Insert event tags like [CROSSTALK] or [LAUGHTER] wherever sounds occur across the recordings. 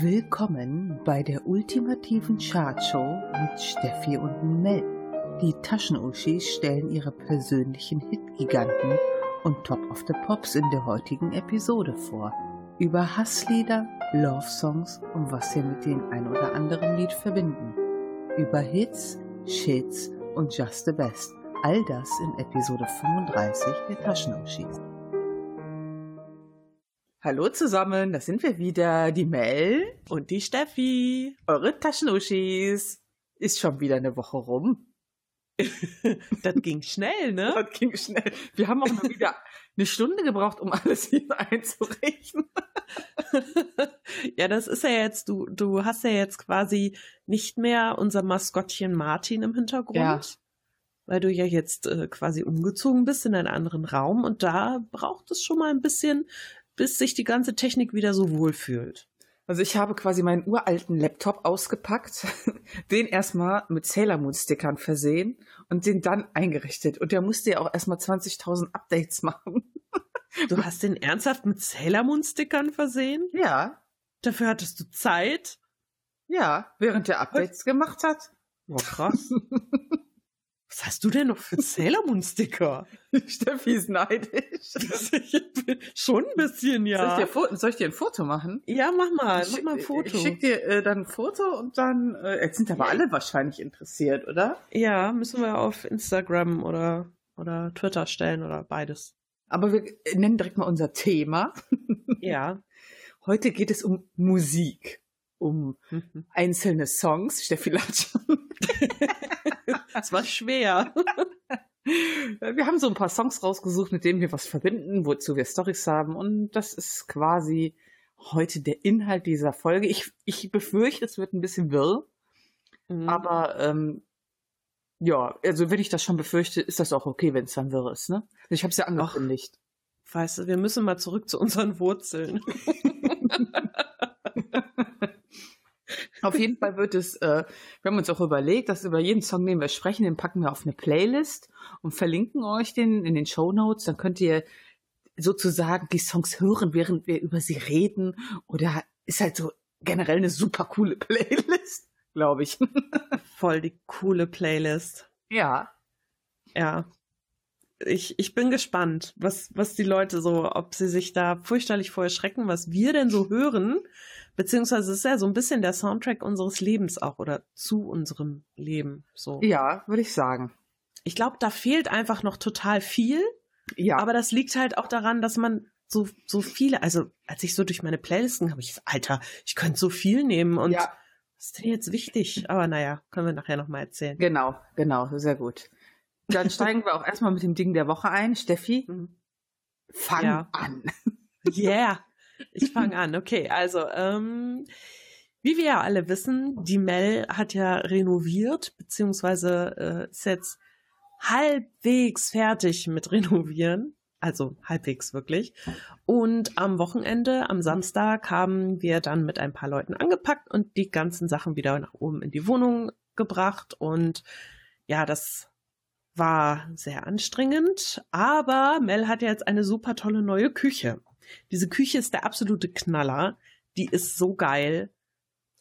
Willkommen bei der ultimativen Chartshow mit Steffi und Mel. Die Taschenuschis stellen ihre persönlichen Hitgiganten und Top of the Pops in der heutigen Episode vor. Über Hasslieder, Love-Songs und was sie mit dem ein oder anderen Lied verbinden. Über Hits, Shits und Just the Best. All das in Episode 35 der Taschenuschis. Hallo zusammen, da sind wir wieder, die Mel und die Steffi. Eure Taschenuschis. Ist schon wieder eine Woche rum. [LAUGHS] das ging schnell, ne? Das ging schnell. Wir haben auch noch wieder eine Stunde gebraucht, um alles hier [LAUGHS] einzurichten. [LAUGHS] ja, das ist ja jetzt, du, du hast ja jetzt quasi nicht mehr unser Maskottchen Martin im Hintergrund. Ja. Weil du ja jetzt äh, quasi umgezogen bist in einen anderen Raum und da braucht es schon mal ein bisschen, bis sich die ganze Technik wieder so wohlfühlt. Also ich habe quasi meinen uralten Laptop ausgepackt, [LAUGHS] den erstmal mit Sailor Moon Stickern versehen und den dann eingerichtet. Und der musste ja auch erstmal 20.000 Updates [LAUGHS] machen. Du hast den ernsthaft mit Sailor Moon Stickern versehen? Ja. Dafür hattest du Zeit? Ja, während der Updates gemacht hat. Boah, krass. [LAUGHS] Was hast du denn noch für Sailor Moon Sticker? [LAUGHS] Steffi ist neidisch. Schon ein bisschen, ja. Soll ich, dir, soll ich, dir, ein Foto machen? Ja, mach mal, ich mach mal ein Foto. Ich schick dir äh, dann ein Foto und dann, äh, jetzt sind aber ja. alle wahrscheinlich interessiert, oder? Ja, müssen wir auf Instagram oder, oder Twitter stellen oder beides. Aber wir nennen direkt mal unser Thema. [LAUGHS] Ja. Heute geht es um Musik, um mhm. einzelne Songs. Steffi lacht [LAUGHS] Es war schwer. [LAUGHS] Wir haben so ein paar Songs rausgesucht, mit denen wir was verbinden, wozu wir Stories haben. Und das ist quasi heute der Inhalt dieser Folge. Ich, ich befürchte, es wird ein bisschen wirr. Mhm. Aber ähm, ja, also wenn ich das schon befürchte, ist das auch okay, wenn es dann wirr ist. Ne? Ich habe es ja angekündigt. Weißt du, wir müssen mal zurück zu unseren Wurzeln. [LAUGHS] Auf jeden Fall wird es, äh, wir haben uns auch überlegt, dass über jeden Song, den wir sprechen, den packen wir auf eine Playlist und verlinken euch den in den Show Notes. Dann könnt ihr sozusagen die Songs hören, während wir über sie reden. Oder ist halt so generell eine super coole [LAUGHS] Playlist, glaube ich. Voll die coole Playlist. Ja. Ja. Ich, ich bin gespannt, was, was die Leute so, ob sie sich da fürchterlich vor erschrecken, was wir denn so hören Beziehungsweise es ist ja so ein bisschen der Soundtrack unseres Lebens auch oder zu unserem Leben. So. Ja, würde ich sagen. Ich glaube, da fehlt einfach noch total viel. Ja. Aber das liegt halt auch daran, dass man so, so viele, also als ich so durch meine Playlisten habe ich, Alter, ich könnte so viel nehmen und ja. was ist denn jetzt wichtig? Aber naja, können wir nachher nochmal erzählen. Genau, genau, sehr gut. Dann steigen wir auch erstmal mit dem Ding der Woche ein. Steffi, mhm. fang ja. an. [LAUGHS] Yeah. Ich fange an. Okay, also ähm, wie wir ja alle wissen, die Mel hat ja renoviert, beziehungsweise äh, ist jetzt halbwegs fertig mit Renovieren. Also halbwegs wirklich. Und am Wochenende, am Samstag, haben wir dann mit ein paar Leuten angepackt und die ganzen Sachen wieder nach oben in die Wohnung gebracht. Und ja, das war sehr anstrengend. Aber Mel hat jetzt eine super tolle neue Küche. Diese Küche ist der absolute Knaller. Die ist so geil.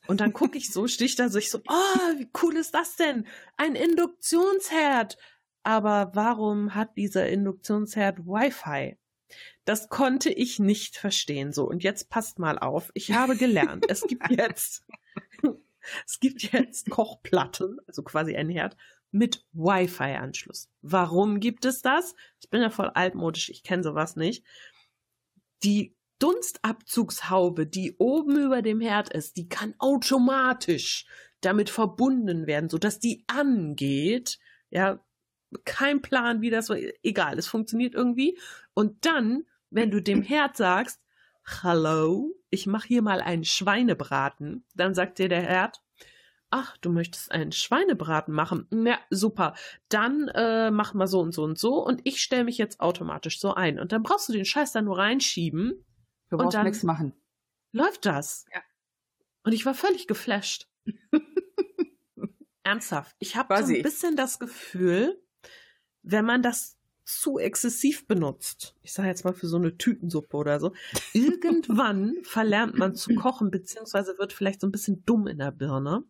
Und dann gucke ich so, [LAUGHS] stich da so, ich so, oh, wie cool ist das denn? Ein Induktionsherd. Aber warum hat dieser Induktionsherd Wi-Fi? Das konnte ich nicht verstehen. So, und jetzt passt mal auf. Ich habe gelernt, es gibt [LAUGHS] jetzt, [LAUGHS] es gibt jetzt Kochplatten, also quasi ein Herd, mit Wi-Fi-Anschluss. Warum gibt es das? Ich bin ja voll altmodisch, ich kenne sowas nicht die Dunstabzugshaube, die oben über dem Herd ist, die kann automatisch damit verbunden werden, sodass die angeht. Ja, kein Plan, wie das so, egal, es funktioniert irgendwie. Und dann, wenn du dem Herd sagst, Hallo, ich mache hier mal einen Schweinebraten, dann sagt dir der Herd, ach, du möchtest einen Schweinebraten machen? Ja, super. Dann äh, mach mal so und so und so und ich stelle mich jetzt automatisch so ein. Und dann brauchst du den Scheiß da nur reinschieben. Du brauchst nichts machen. Läuft das. Ja. Und ich war völlig geflasht. [LAUGHS] Ernsthaft. Ich habe so ein bisschen das Gefühl, wenn man das zu exzessiv benutzt, ich sage jetzt mal für so eine Tütensuppe oder so, [LAUGHS] irgendwann verlernt man zu kochen, beziehungsweise wird vielleicht so ein bisschen dumm in der Birne.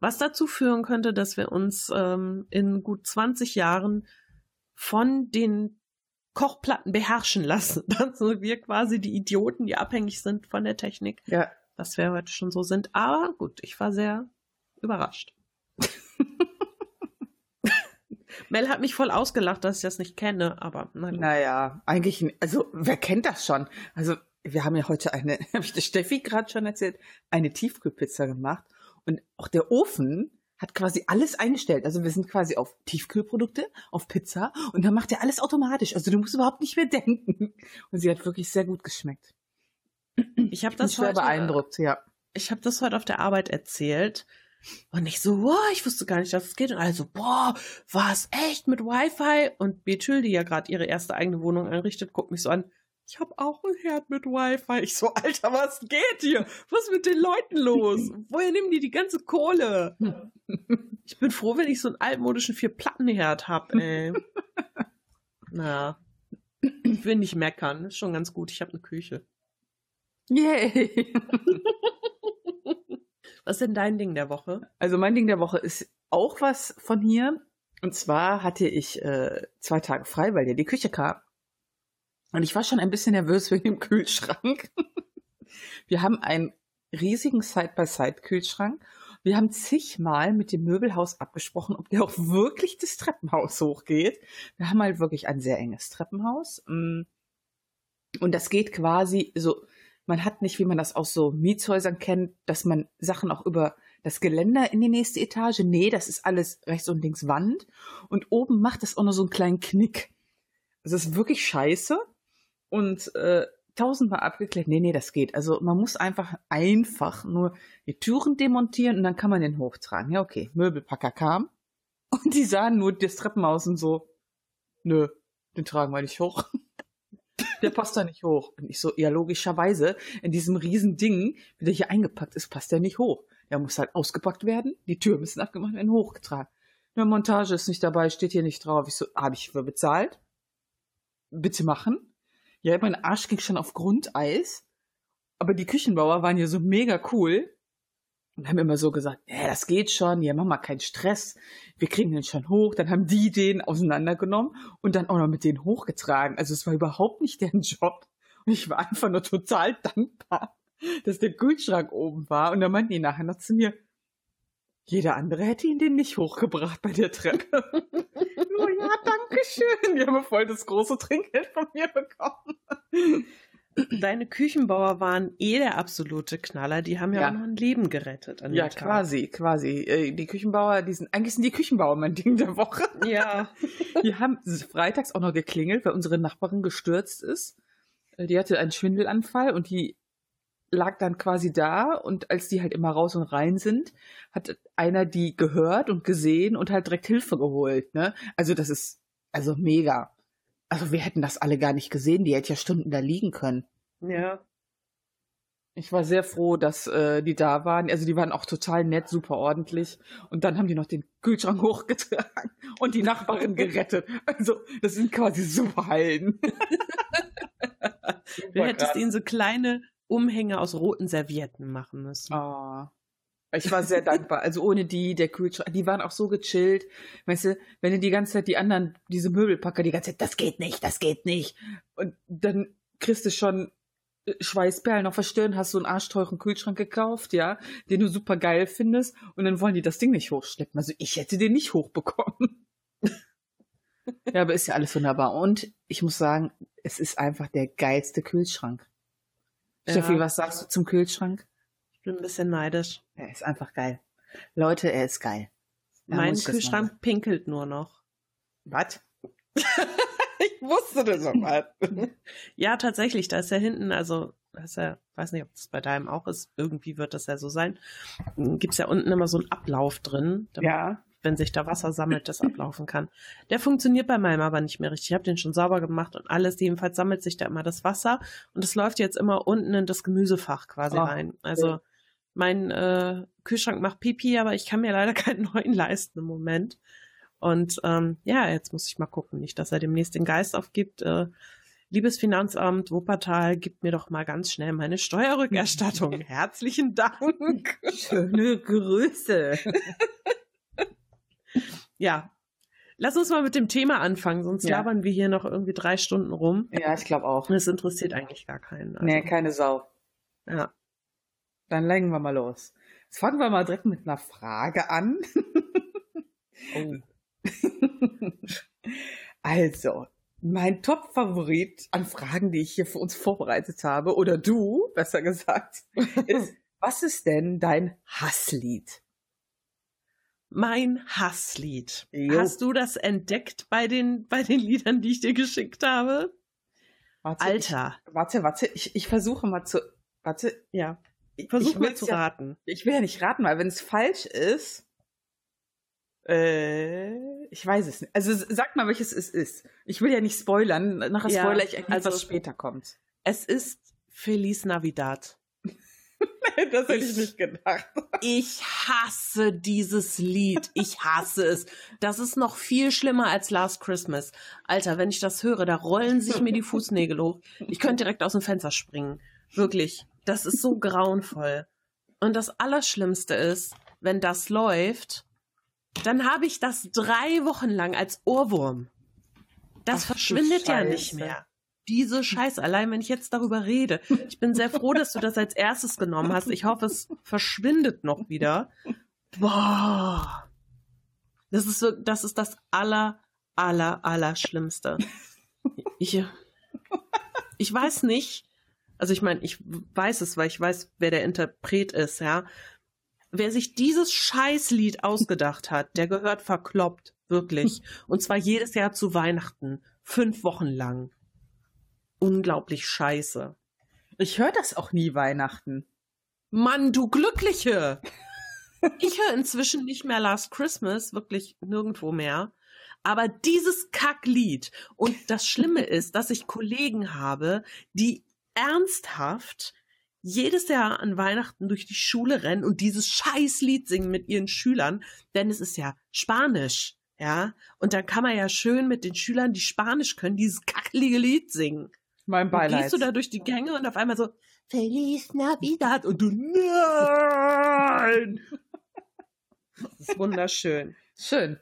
Was dazu führen könnte, dass wir uns ähm, in gut 20 Jahren von den Kochplatten beherrschen lassen. [LAUGHS] Dass wir quasi die Idioten, die abhängig sind von der Technik. Ja. Was wir heute schon so sind. Aber gut, ich war sehr überrascht. [LAUGHS] Mel hat mich voll ausgelacht, dass ich das nicht kenne, aber nein. Naja, eigentlich, also wer kennt das schon? Also wir haben ja heute eine, [LAUGHS] habe ich der Steffi gerade schon erzählt, eine Tiefkühlpizza gemacht und auch der Ofen hat quasi alles eingestellt. Also wir sind quasi auf Tiefkühlprodukte, auf Pizza und dann macht er alles automatisch. Also du musst überhaupt nicht mehr [LAUGHS] denken. Und sie hat wirklich sehr gut geschmeckt. Ich habe das ich heute beeindruckt, ja. Ich habe das heute auf der Arbeit erzählt und ich so, wow, ich wusste gar nicht, dass es geht. Und also, boah, was echt mit Wi-Fi? Und Betül, die ja gerade ihre erste eigene Wohnung einrichtet, guckt mich so an. Ich habe auch ein Herd mit Wi-Fi. Ich so, Alter, was geht hier? Was ist mit den Leuten los? [LAUGHS] Woher nehmen die die ganze Kohle? [LAUGHS] Ich bin froh, wenn ich so einen altmodischen Vier-Platten-Herd hab, ey. [LAUGHS] naja. Ich will nicht meckern. Ist schon ganz gut. Ich habe eine Küche. Yay! Was ist denn dein Ding der Woche? Also mein Ding der Woche ist auch was von hier. Und zwar hatte ich äh, zwei Tage frei, weil ja die Küche kam. Und ich war schon ein bisschen nervös wegen dem Kühlschrank. [LAUGHS] Wir haben einen riesigen Side-by-Side-Kühlschrank. Wir haben zigmal mit dem Möbelhaus abgesprochen, ob der auch wirklich das Treppenhaus hochgeht. Wir haben halt wirklich ein sehr enges Treppenhaus. Mm. Und das geht quasi so man hat nicht, wie man das aus so Mietshäusern kennt, dass man Sachen auch über das Geländer in die nächste Etage. Nee, das ist alles rechts und links Wand. Und oben macht das auch noch so einen kleinen Knick. Das ist wirklich scheiße. Und äh, tausendmal abgeklärt. Nee, nee, das geht. Also man muss einfach einfach nur die Türen demontieren und dann kann man den hochtragen. Ja, okay. Möbelpacker kam [LAUGHS] und die sahen nur das Treppenhaus und so, nö, den tragen wir nicht hoch [LAUGHS] der passt da nicht hoch. Und ich so, ja, logischerweise, in diesem riesen Ding, wie der hier eingepackt ist, passt der nicht hoch. Der muss halt ausgepackt werden, die Türen müssen abgemacht werden, hochgetragen. Eine Montage ist nicht dabei, steht hier nicht drauf. Ich so, habe ich für bezahlt? Bitte machen. Ja, mein Arsch ging schon auf Grundeis. Aber die Küchenbauer waren ja so mega cool und haben immer so gesagt, ja, das geht schon, ja, mach mal keinen Stress, wir kriegen den schon hoch. Dann haben die den auseinandergenommen und dann auch noch mit denen hochgetragen. Also es war überhaupt nicht deren Job. Und ich war einfach nur total dankbar, dass der Kühlschrank oben war. Und dann meinten die nachher noch zu mir, jeder andere hätte ihn den nicht hochgebracht bei der Treppe. [LAUGHS] oh ja, danke schön. Die haben voll das große Trinkgeld von mir bekommen. Deine Küchenbauer waren eh der absolute Knaller. Die haben ja, ja. auch noch ein Leben gerettet. ja, quasi, quasi. Äh, die Küchenbauer, die sind, eigentlich sind die Küchenbauer mein Ding der Woche. Ja. die haben freitags auch noch geklingelt, weil unsere Nachbarin gestürzt ist. Äh, die hatte einen Schwindelanfall und die lag dann quasi da und als die halt immer raus und rein sind, hat einer die gehört und gesehen und halt direkt Hilfe geholt, ne? Also das ist also mega. Also wir hätten das alle gar nicht gesehen, die hätte ja Stunden da liegen können. Ja. Ich war sehr froh, dass äh, die da waren. Also die waren auch total nett, super ordentlich. Und dann haben die noch den Kühlschrank [LAUGHS] hochgetragen und die Nachbarin gerettet. Also das sind quasi Superhelden. [LAUGHS] du hättest ihnen so kleine Umhänge aus roten Servietten machen müssen. Oh. Ich war sehr dankbar. Also ohne die, der Kühlschrank, die waren auch so gechillt. Weißt du, wenn du die ganze Zeit die anderen, diese Möbelpacker, die ganze Zeit, das geht nicht, das geht nicht. Und dann kriegst du schon äh, Schweißperlen auf der Stirn, hast so einen arschteuren Kühlschrank gekauft, ja, den du super geil findest. Und dann wollen die das Ding nicht hochschleppen. Also ich hätte den nicht hochbekommen. [LAUGHS] ja, aber ist ja alles wunderbar. Und ich muss sagen, es ist einfach der geilste Kühlschrank. Ja. Steffi, was sagst du zum Kühlschrank? Ich bin ein bisschen neidisch. Er ist einfach geil. Leute, er ist geil. Da mein Kühlschrank pinkelt nur noch. Was? [LAUGHS] ich wusste das noch mal. ja, tatsächlich. Da ist ja hinten, also, ist ja, weiß nicht, ob das bei deinem auch ist. Irgendwie wird das ja so sein. Gibt es ja unten immer so einen Ablauf drin. Ja wenn sich da Wasser sammelt, das ablaufen kann. Der funktioniert bei meinem aber nicht mehr richtig. Ich habe den schon sauber gemacht und alles. Jedenfalls sammelt sich da immer das Wasser und es läuft jetzt immer unten in das Gemüsefach quasi oh, rein. Also mein äh, Kühlschrank macht Pipi, aber ich kann mir leider [LAUGHS] keinen neuen leisten im Moment. Und ähm, ja, jetzt muss ich mal gucken, nicht, dass er demnächst den Geist aufgibt. Äh, liebes Finanzamt Wuppertal, gib mir doch mal ganz schnell meine Steuerrückerstattung. [LAUGHS] Herzlichen Dank. Schöne Grüße. [LAUGHS] ja. Lass uns mal mit dem Thema anfangen, sonst Ja. labern wir hier noch irgendwie drei Stunden rum. Ja, ich glaube auch. Und es interessiert eigentlich gar keinen. Also, Nee, keine Sau. ja. Dann legen wir mal los. Jetzt fangen wir mal direkt mit einer Frage an. Oh. [LAUGHS] Also, mein Top-Favorit an Fragen, die ich hier für uns vorbereitet habe, oder du, besser gesagt, [LAUGHS] ist, was ist denn dein Hasslied? Mein Hasslied. Jo. Hast du das entdeckt bei den, bei den Liedern, die ich dir geschickt habe? Warte, Alter. Ich, warte, warte, ich, ich versuche mal zu, warte, Ja. ich, Versuch ich mal zu ja, raten. Ich will ja nicht raten, weil wenn es falsch ist, äh, ich weiß es nicht. Also sag mal, welches es ist. Ich will ja nicht spoilern. Nachher Ja, spoiler ich eigentlich, also- was später kommt. Es ist Feliz Navidad. [LAUGHS] das hätte Ich- ich nicht gedacht. Ich hasse dieses Lied. Ich hasse es. Das ist noch viel schlimmer als Last Christmas. Alter, wenn ich das höre, da rollen sich mir die Fußnägel hoch. Ich könnte direkt aus dem Fenster springen. Wirklich. Das ist so grauenvoll. Und das Allerschlimmste ist, wenn das läuft, dann habe ich das drei Wochen lang als Ohrwurm. Das Ach verschwindet ja nicht mehr. Diese Scheiße, allein wenn ich jetzt darüber rede. Ich bin sehr froh, dass du das als erstes genommen hast. Ich hoffe, es verschwindet noch wieder. Boah. Das ist so, das ist das aller, aller, aller Schlimmste. Ich, ich weiß nicht, also ich meine, ich weiß es, weil ich weiß, wer der Interpret ist, ja. Wer sich dieses Scheißlied ausgedacht hat, der gehört verkloppt, wirklich. Und zwar jedes Jahr zu Weihnachten, fünf Wochen lang. Unglaublich scheiße. Ich höre das auch nie Weihnachten. Mann, du Glückliche! [LAUGHS] Ich höre inzwischen nicht mehr Last Christmas, wirklich nirgendwo mehr. Aber dieses Kacklied. Und das Schlimme [LAUGHS] ist, dass ich Kollegen habe, die ernsthaft jedes Jahr an Weihnachten durch die Schule rennen und dieses Scheißlied singen mit ihren Schülern, denn es ist ja Spanisch, ja. Und dann kann man ja schön mit den Schülern, die Spanisch können, dieses kacklige Lied singen. Mein Beileid. gehst du da durch die Gänge und auf einmal so, Feliz Navidad und du, nein! Das ist wunderschön. Schön.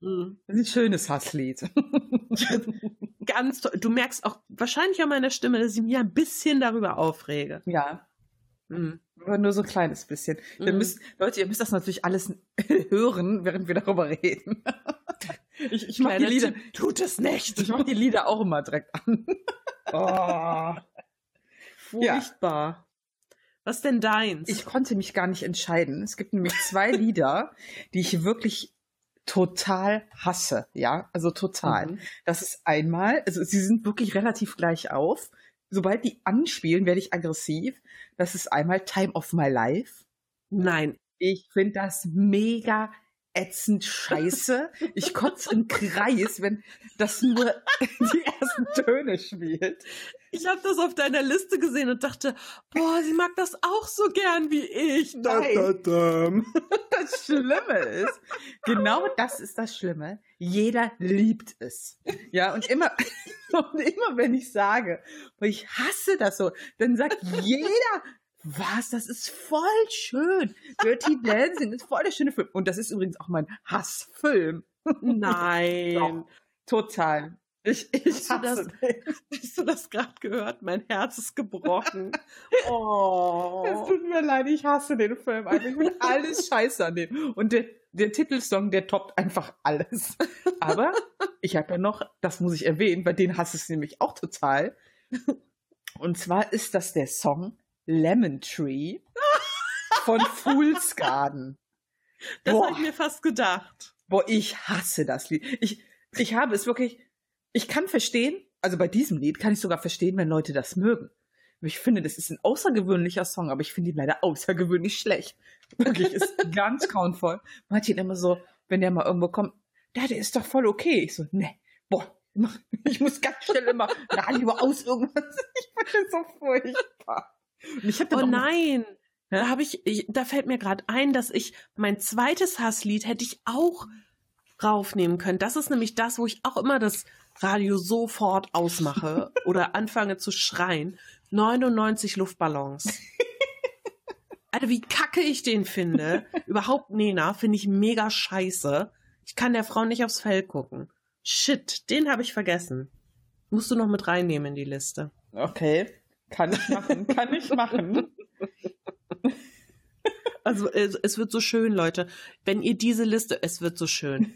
Mhm. Das ist ein schönes Hasslied. [LAUGHS] Ganz toll. Du merkst auch wahrscheinlich an meiner Stimme, dass ich mich ein bisschen darüber aufrege. ja, Mhm. aber nur so ein kleines bisschen. Ihr Mhm. müsst, Leute, ihr müsst das natürlich alles [LAUGHS] hören, während wir darüber reden. Ich, ich mache die Lieder, tut es nicht. ich mach die Lieder auch immer direkt an. Oh, [LAUGHS] furchtbar. Was denn deins? Ich konnte mich gar nicht entscheiden. Es gibt nämlich zwei [LAUGHS] Lieder, die ich wirklich total hasse, ja, also total. Mhm. Das ist einmal, also sie sind wirklich relativ gleich auf. Sobald die anspielen, werde ich aggressiv. Das ist einmal Time of My Life. Nein. Ich finde das mega ätzend scheiße. Ich kotze im Kreis, wenn das nur [LAUGHS] die ersten Töne spielt. Ich habe das auf deiner Liste gesehen und dachte, boah, sie mag das auch so gern wie ich. Nein. [LAUGHS] Das Schlimme ist, genau das ist das Schlimme. Jeder liebt es. Ja, und immer, [LAUGHS] und immer wenn ich sage, ich hasse das so, dann sagt jeder, was, das ist voll schön. Dirty [LAUGHS] Dancing ist voll der schöne Film. Und das ist übrigens auch mein Hassfilm. Nein. [LAUGHS] Total. Ich, ich Hast du hasse das- den. Hast du das gerade gehört? Mein Herz ist gebrochen. [LAUGHS] Es Oh. tut mir leid, ich hasse den Film. Ich finde alles scheiße an dem. Und der, der Titelsong, der toppt einfach alles. Aber ich habe ja noch, das muss ich erwähnen, bei denen hasse ich es nämlich auch total. Und zwar ist das der Song Lemon Tree von [LAUGHS] Fool's Garden. Das habe ich mir fast gedacht. Boah, ich hasse das Lied. Ich, ich habe es wirklich, ich kann verstehen, also bei diesem Lied kann ich sogar verstehen, wenn Leute das mögen. Ich finde, das ist ein außergewöhnlicher Song, aber ich finde ihn leider außergewöhnlich schlecht. Wirklich, ist [LAUGHS] ganz grauenvoll. Martin immer so, wenn der mal irgendwo kommt, ja, der ist doch voll okay. Ich so, ne, boah, ich muss ganz schnell immer Radio aus irgendwas. [LAUGHS] Ich finde das so furchtbar. Ich hab dann Oh nein. Da habe ich, ich, da fällt mir gerade ein, dass ich mein zweites Hasslied hätte ich auch raufnehmen können. Das ist nämlich das, wo ich auch immer das Radio sofort ausmache [LAUGHS] oder anfange zu schreien. 99 Luftballons. [LAUGHS] Alter, wie kacke ich den finde. [LAUGHS] Überhaupt Nena finde ich mega scheiße. Ich kann der Frau nicht aufs Fell gucken. Shit, den habe ich vergessen. Musst du noch mit reinnehmen in die Liste. Okay, kann ich machen, kann ich machen. Also es, es, wird so schön, Leute. Wenn ihr diese Liste, es wird so schön.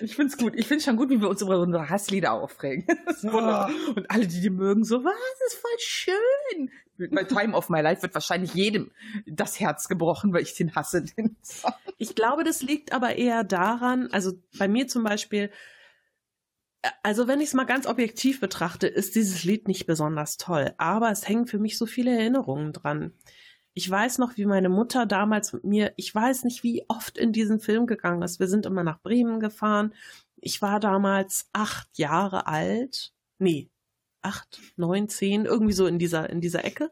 Ich finde es gut. Ich finde schon gut, wie wir uns über unsere Hasslieder aufregen. Oh. Und alle, die die mögen, so, was, das ist voll schön. Bei Time of My Life wird wahrscheinlich jedem das Herz gebrochen, weil ich den hasse. Den Song. Ich glaube, das liegt aber eher daran, also bei mir zum Beispiel, also wenn ich es mal ganz objektiv betrachte, ist dieses Lied nicht besonders toll, aber es hängen für mich so viele Erinnerungen dran. Ich weiß noch, wie meine Mutter damals mit mir, ich weiß nicht, wie oft in diesen Film gegangen ist. Wir sind immer nach Bremen gefahren. Ich war damals acht Jahre alt. Nee, acht, neun, zehn, irgendwie so in dieser, in dieser Ecke.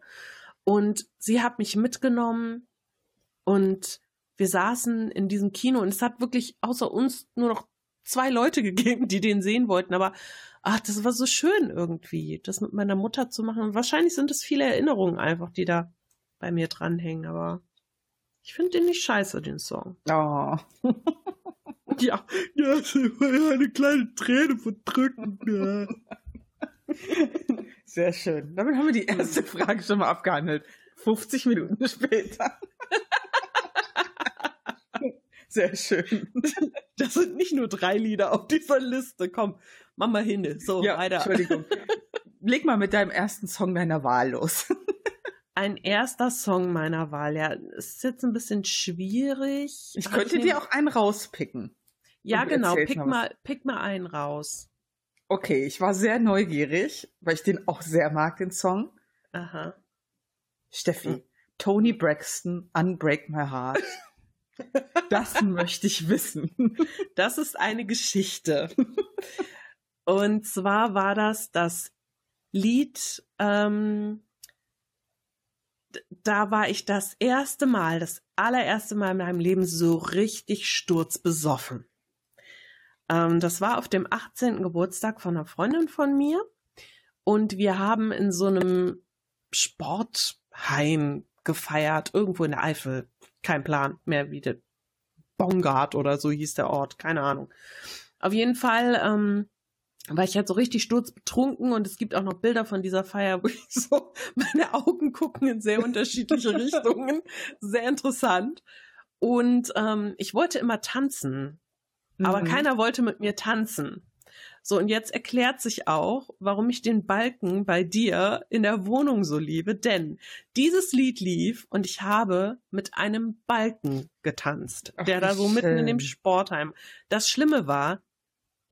Und sie hat mich mitgenommen und wir saßen in diesem Kino und es hat wirklich außer uns nur noch zwei Leute [LAUGHS] gegeben, die den sehen wollten. Aber ach, das war so schön irgendwie, das mit meiner Mutter zu machen. Und wahrscheinlich sind es viele Erinnerungen einfach, die da bei mir dranhängen, aber ich finde den nicht scheiße, den Song. Oh. [LAUGHS] ja, ja, eine kleine Träne verdrücken. Ja. Sehr schön. Damit haben wir die erste Frage schon mal abgehandelt. 50 Minuten später. [LAUGHS] Sehr schön. [LAUGHS] Das sind nicht nur drei Lieder auf dieser Liste. Komm, mach mal hin. So, ja, weiter. Entschuldigung. [LAUGHS] Leg mal mit deinem ersten Song deiner Wahl los [LAUGHS] ein erster Song meiner Wahl. Ja, ist jetzt ein bisschen schwierig. Ich könnte ich dir auch einen rauspicken. Ja, genau. Pick mal, mal pick mal einen raus. Okay, ich war sehr neugierig, weil ich den auch sehr mag, den Song. Aha. Steffi, hm. Tony Braxton, Unbreak My Heart. Das möchte ich wissen. Das ist eine Geschichte. Und zwar war das das Lied ähm, da war ich das erste Mal, das allererste Mal in meinem Leben so richtig sturzbesoffen. Ähm, das war auf dem 18. Geburtstag von einer Freundin von mir. Und wir haben in so einem Sportheim gefeiert, irgendwo in der Eifel. Kein Plan mehr, wie der Bongard oder so hieß der Ort, keine Ahnung. Auf jeden Fall ähm, war ich halt so richtig sturzbetrunken und es gibt auch noch Bilder von dieser Feier, [LAUGHS] wo ich so, meine Augen gucken in sehr unterschiedliche [LAUGHS] Richtungen. Sehr interessant. Und ähm, ich wollte immer tanzen, mhm. aber keiner wollte mit mir tanzen. So, und jetzt erklärt sich auch, warum ich den Balken bei dir in der Wohnung so liebe, denn dieses Lied lief und ich habe mit einem Balken getanzt, Ach, der da so schön. mitten in dem Sportheim. Das Schlimme war,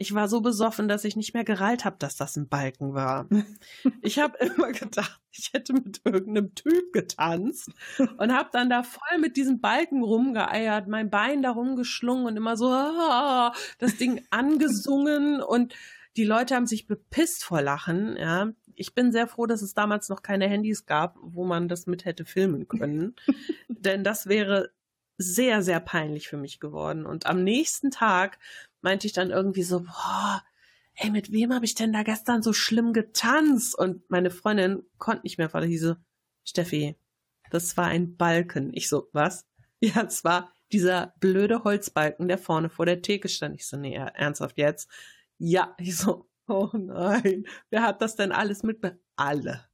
ich war so besoffen, dass ich nicht mehr gerallt habe, dass das ein Balken war. [LAUGHS] ich habe immer gedacht, ich hätte mit irgendeinem Typ getanzt und habe dann da voll mit diesem Balken rumgeeiert, mein Bein da rumgeschlungen und immer so ah, das Ding [LAUGHS] angesungen und die Leute haben sich bepisst vor Lachen. Ja, ich bin sehr froh, dass es damals noch keine Handys gab, wo man das mit hätte filmen können, [LAUGHS] denn das wäre sehr, sehr peinlich für mich geworden. Und am nächsten Tag meinte ich dann irgendwie so, boah, ey, mit wem habe ich denn da gestern so schlimm getanzt? Und meine Freundin konnte nicht mehr, weil sie so, Steffi, das war ein Balken. Ich so, was? [LAUGHS] Ja, es war dieser blöde Holzbalken, der vorne vor der Theke stand. Ich so, nee, ernsthaft jetzt? Ja, [LAUGHS] ich so, oh nein, wer hat das denn alles mit? Alle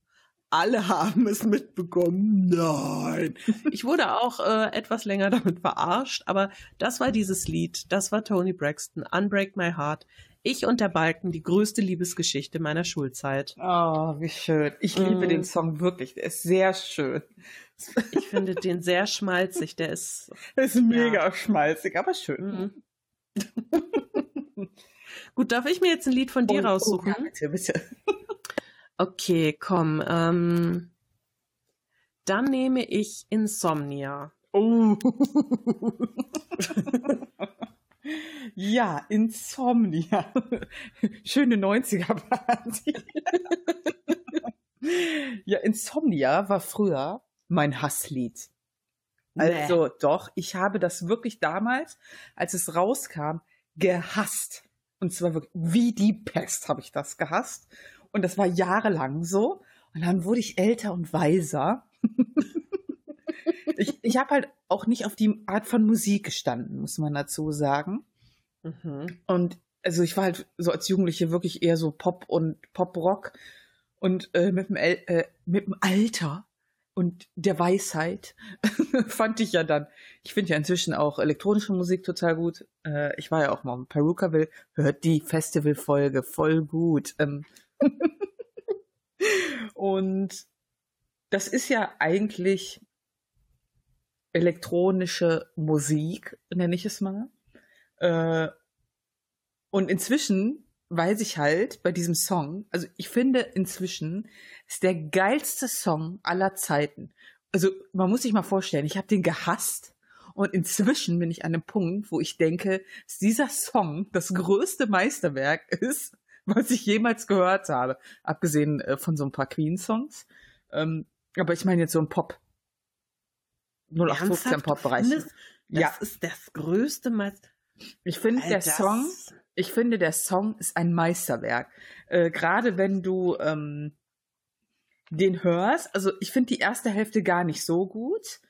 alle haben es mitbekommen. Nein. [LAUGHS] Ich wurde auch äh, etwas länger damit verarscht, aber das war dieses Lied. Das war Tony Braxton, Unbreak My Heart. Ich und der Balken, die größte Liebesgeschichte meiner Schulzeit. Oh, wie schön. Ich liebe mm. den Song wirklich. Der ist sehr schön. Ich finde den sehr schmalzig. Der ist. Der ist mega ja. schmalzig, aber schön. Mm. [LAUGHS] Gut, darf ich mir jetzt ein Lied von dir oh, raussuchen? Oh, bitte, bitte. Okay, komm. Ähm, dann nehme ich Insomnia. Oh. [LAUGHS] ja, Insomnia. [LAUGHS] Schöne 90er-Party. [LAUGHS] ja, Insomnia war früher mein Hasslied. Also doch, ich habe das wirklich damals, als es rauskam, gehasst. Und zwar wirklich wie die Pest habe ich das gehasst. Und das war jahrelang so. Und dann wurde ich älter und weiser. [LAUGHS] ich ich habe halt auch nicht auf die Art von Musik gestanden, muss man dazu sagen. Mhm. Und also ich war halt so als Jugendliche wirklich eher so Pop und Pop-Rock. Und äh, mit, dem El äh, mit dem Alter und der Weisheit [LAUGHS] fand ich ja dann, ich finde ja inzwischen auch elektronische Musik total gut. Äh, ich war ja auch mal im Perukaville, hört die Festivalfolge voll gut. Ähm [LAUGHS] und das ist ja eigentlich elektronische Musik, nenne ich es mal. Äh, und inzwischen weiß ich halt bei diesem Song, also ich finde inzwischen ist der geilste Song aller Zeiten. Also man muss sich mal vorstellen, ich habe den gehasst und inzwischen bin ich an einem Punkt, wo ich denke, dass dieser Song das größte Meisterwerk ist, [LAUGHS] was ich jemals gehört habe. Abgesehen äh, von so ein paar Queen-Songs. Ähm, aber ich meine jetzt so ein Pop. 0815 Pop-Bereich. Das Ja, ist das größte Meister. ich finde der Song, ich finde der Song ist ein Meisterwerk. Äh, Gerade wenn du ähm, den hörst, also ich finde die erste Hälfte gar nicht so gut.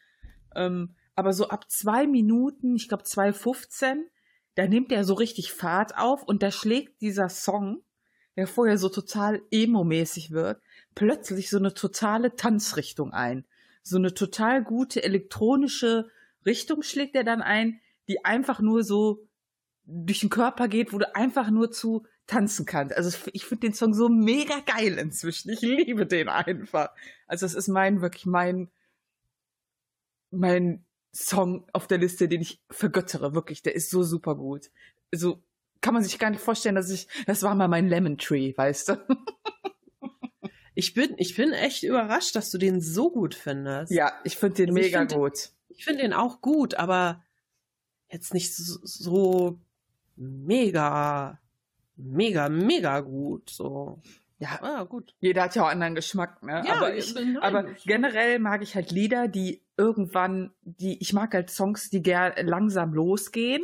Ähm, aber so ab zwei Minuten, ich glaube 2,15, da nimmt er so richtig Fahrt auf und da schlägt dieser Song, der vorher so total emo-mäßig wird, plötzlich so eine totale Tanzrichtung ein. So eine total gute elektronische Richtung schlägt er dann ein, die einfach nur so durch den Körper geht, wo du einfach nur zu tanzen kannst. Also ich finde den Song so mega geil inzwischen. Ich liebe den einfach. Also es ist mein, wirklich mein, mein Song auf der Liste, den ich vergöttere. Wirklich, der ist so super gut. Also kann man sich gar nicht vorstellen, dass ich, das war mal mein Lemon Tree, weißt du? Ich bin, ich bin echt überrascht, dass du den so gut findest. Ja, ich finde den Also ich mega find den- gut. Ich finde den auch gut, aber jetzt nicht so, so mega, mega, mega gut. So. Ja, Ah, gut. jeder hat ja auch anderen Geschmack, ne? Ja, aber ich, nein, aber ich- generell mag ich halt Lieder, die irgendwann, die, ich mag halt Songs, die gern langsam losgehen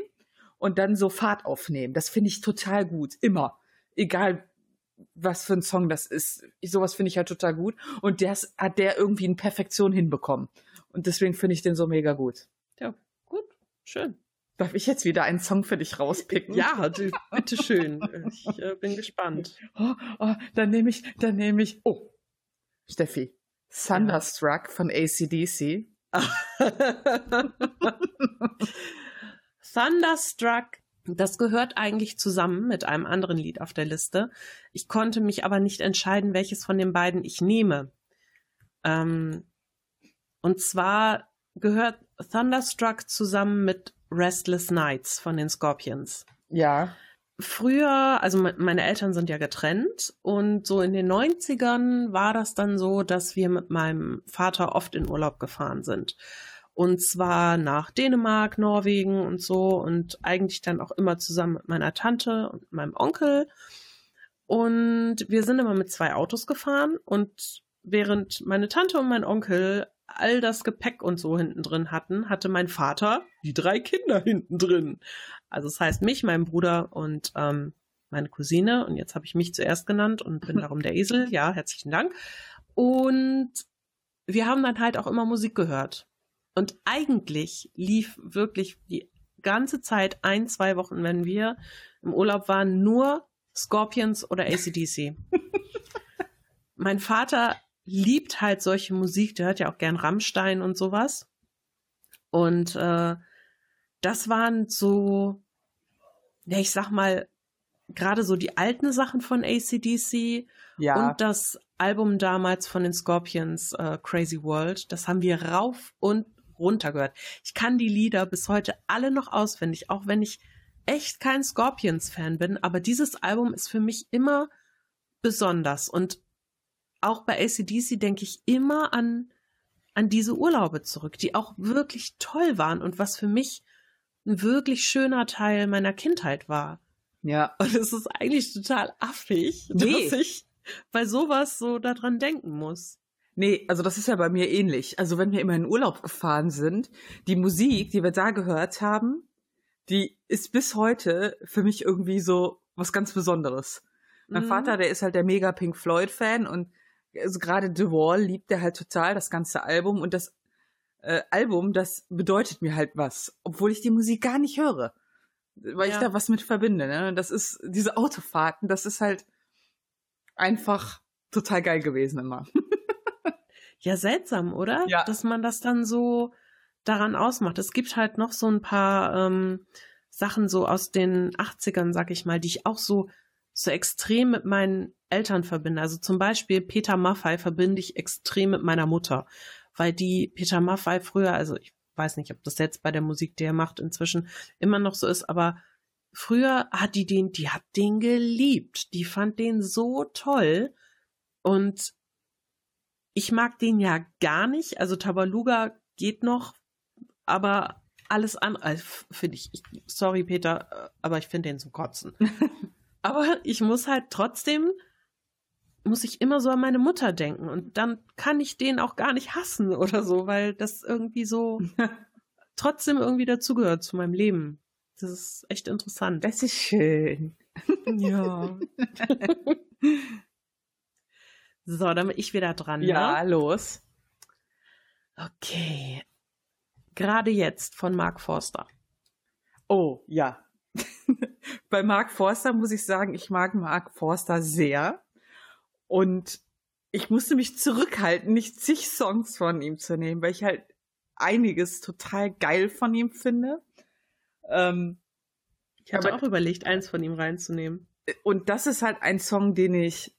und dann so Fahrt aufnehmen. Das finde ich total gut. Immer. Egal, was für ein Song das ist. Ich, sowas finde ich halt total gut. Und das hat der irgendwie in Perfektion hinbekommen. Und deswegen finde ich den so mega gut. Ja, gut. Schön. Darf ich jetzt wieder einen Song für dich rauspicken? Ja, du, bitteschön. Ich äh, bin gespannt. [LAUGHS] Oh, oh, dann nehme ich, dann nehme ich, oh, Steffi, Thunderstruck von ACDC. [LAUGHS] [LAUGHS] Thunderstruck, das gehört eigentlich zusammen mit einem anderen Lied auf der Liste. Ich konnte mich aber nicht entscheiden, welches von den beiden ich nehme. Ähm, und zwar gehört Thunderstruck zusammen mit Restless Nights von den Scorpions. Ja. Früher, also me- meine Eltern sind ja getrennt und so in den 90ern war das dann so, dass wir mit meinem Vater oft in Urlaub gefahren sind. Und zwar nach Dänemark, Norwegen und so und eigentlich dann auch immer zusammen mit meiner Tante und meinem Onkel. Und wir sind immer mit zwei Autos gefahren und während meine Tante und mein Onkel all das Gepäck und so hinten drin hatten, hatte mein Vater die drei Kinder hinten drin. Also das heißt mich, meinen Bruder und ähm, meine Cousine. Und jetzt habe ich mich zuerst genannt und bin [LAUGHS] darum der Esel. Ja, herzlichen Dank. Und wir haben dann halt auch immer Musik gehört. Und eigentlich lief wirklich die ganze Zeit, ein, zwei Wochen, wenn wir im Urlaub waren, nur Scorpions oder ACDC. [LAUGHS] mein Vater liebt halt solche Musik, der hört ja auch gern Rammstein und sowas. Und äh, das waren so, ja, ich sag mal, gerade so die alten Sachen von ACDC Ja. und das Album damals von den Scorpions, äh, Crazy World, das haben wir rauf und runter gehört. Ich kann die Lieder bis heute alle noch auswendig, auch wenn ich echt kein Scorpions-Fan bin, aber dieses Album ist für mich immer besonders und auch bei ACDC denke ich immer an, an diese Urlaube zurück, die auch wirklich toll waren und was für mich ein wirklich schöner Teil meiner Kindheit war. ja. Und es ist eigentlich total affig, Nee. dass ich bei sowas so daran denken muss. Nee, also das ist ja bei mir ähnlich. Also wenn wir immer in Urlaub gefahren sind, die Musik, die wir da gehört haben, die ist bis heute für mich irgendwie so was ganz Besonderes. Mein Mhm. Vater, der ist halt der mega Pink Floyd Fan und also gerade The Wall liebt er halt total, das ganze Album und das äh, Album, das bedeutet mir halt was, obwohl ich die Musik gar nicht höre, weil ich Ja. da was mit verbinde. Ne? Das ist diese Autofahrten, das ist halt einfach total geil gewesen immer. [LAUGHS] Ja, seltsam, oder? Ja. Dass man das dann so daran ausmacht. Es gibt halt noch so ein paar ähm, Sachen so aus den 80ern, sag ich mal, die ich auch so, so extrem mit meinen Eltern verbinde. Also zum Beispiel Peter Maffay verbinde ich extrem mit meiner Mutter, weil die Peter Maffay früher, also ich weiß nicht, ob das jetzt bei der Musik, die er macht, inzwischen immer noch so ist, aber früher hat die den, die hat den geliebt. Die fand den so toll. Und ich mag den ja gar nicht. Also Tabaluga geht noch, aber alles andere also finde ich, ich. Sorry, Peter, äh, aber ich finde den zum Kotzen. [LAUGHS] aber ich muss halt trotzdem, muss ich immer so an meine Mutter denken. Und dann kann ich den auch gar nicht hassen oder so, weil das irgendwie so [LAUGHS] trotzdem irgendwie dazugehört zu meinem Leben. Das ist echt interessant. Das ist schön. Ja. [LAUGHS] so, dann bin ich wieder dran. Ja, Ne? los. Okay. Gerade jetzt von Mark Forster. Oh, ja. [LAUGHS] Bei Mark Forster muss ich sagen, ich mag Mark Forster sehr. Und ich musste mich zurückhalten, nicht zig Songs von ihm zu nehmen, weil ich halt einiges total geil von ihm finde. Ähm, Ich Aber- auch überlegt, eins von ihm reinzunehmen. und das ist halt ein Song, den ich,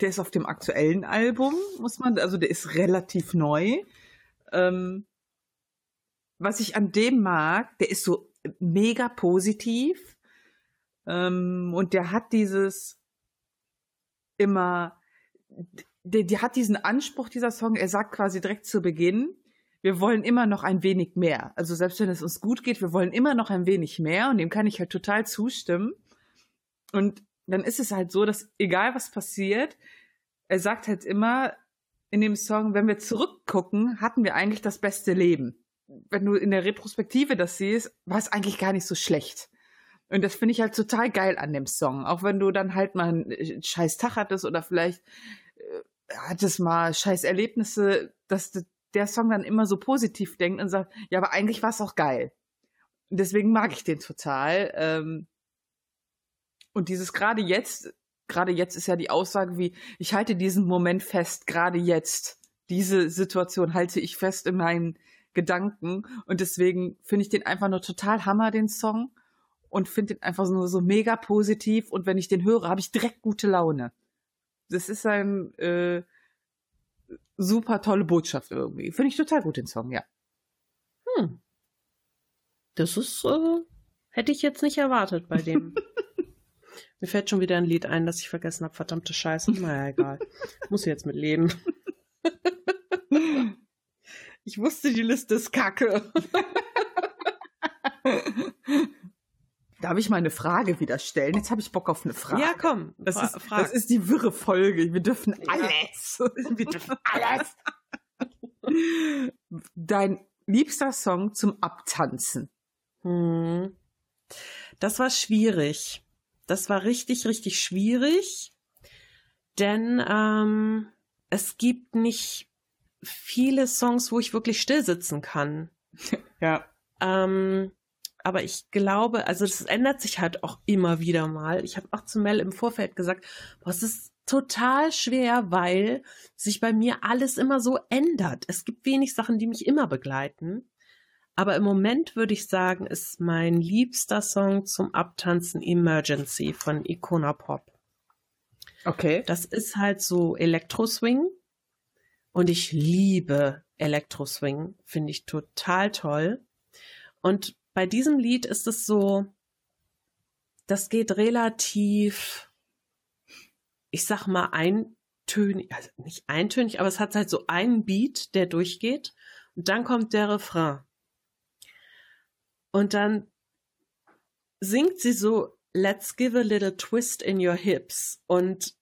der ist auf dem aktuellen Album, muss man, also der ist relativ neu. Ähm, was ich an dem mag, der ist so mega positiv. Ähm, und der hat dieses immer, der, der hat diesen Anspruch, dieser Song, er sagt quasi direkt zu Beginn, wir wollen immer noch ein wenig mehr. Also selbst wenn es uns gut geht, wir wollen immer noch ein wenig mehr und dem kann ich halt total zustimmen. Und dann ist es halt so, dass egal was passiert, er sagt halt immer in dem Song, wenn wir zurückgucken, hatten wir eigentlich das beste Leben. Wenn du in der Retrospektive das siehst, war es eigentlich gar nicht so schlecht. Und das finde ich halt total geil an dem Song. Auch wenn du dann halt mal einen äh, scheiß Tag hattest oder vielleicht äh, hattest mal scheiß Erlebnisse, dass der Song dann immer so positiv denkt und sagt, ja, aber eigentlich war es auch geil. Deswegen mag ich den total. Ähm, und dieses gerade jetzt, gerade jetzt ist ja die Aussage wie, ich halte diesen Moment fest, gerade jetzt. Diese Situation halte ich fest in meinen Gedanken. Und deswegen finde ich den einfach nur total Hammer, den Song. Und finde den einfach nur so mega positiv. Und wenn ich den höre, habe ich direkt gute Laune. Das ist ein äh, super tolle Botschaft irgendwie. Finde ich total gut, den Song, ja. Hm. Das ist, äh, hätte ich jetzt nicht erwartet bei dem. [LAUGHS] Mir fällt schon wieder ein Lied ein, das ich vergessen habe. Verdammte Scheiße. [LAUGHS] Naja, egal. Muss jetzt mit leben. [LAUGHS] Ich wusste, die Liste ist kacke. [LAUGHS] Darf ich mal eine Frage wieder stellen? Jetzt habe ich Bock auf eine Frage. Ja, komm. Das fra ist, frag. das ist die wirre Folge. Wir dürfen alles. Wir dürfen alles. Dein liebster Song zum Abtanzen. Hm. Das war schwierig. Das war richtig, richtig schwierig. Denn ähm, es gibt nicht viele Songs, wo ich wirklich still sitzen kann. [LAUGHS] Ja. Ähm, aber ich glaube, also das ändert sich halt auch immer wieder mal. Ich habe auch zu Mel im Vorfeld gesagt, boah, es ist total schwer, weil sich bei mir alles immer so ändert. Es gibt wenig Sachen, die mich immer begleiten. Aber im Moment würde ich sagen, ist mein liebster Song zum Abtanzen Emergency von Icona Pop. Okay. Das ist halt so Elektro-Swing. Und ich liebe Elektro-Swing. Finde ich total toll. Und bei diesem Lied ist es so, das geht relativ, ich sag mal, eintönig, also nicht eintönig, aber es hat halt so einen Beat, der durchgeht. Und dann kommt der Refrain. Und dann singt sie so, let's give a little twist in your hips. Und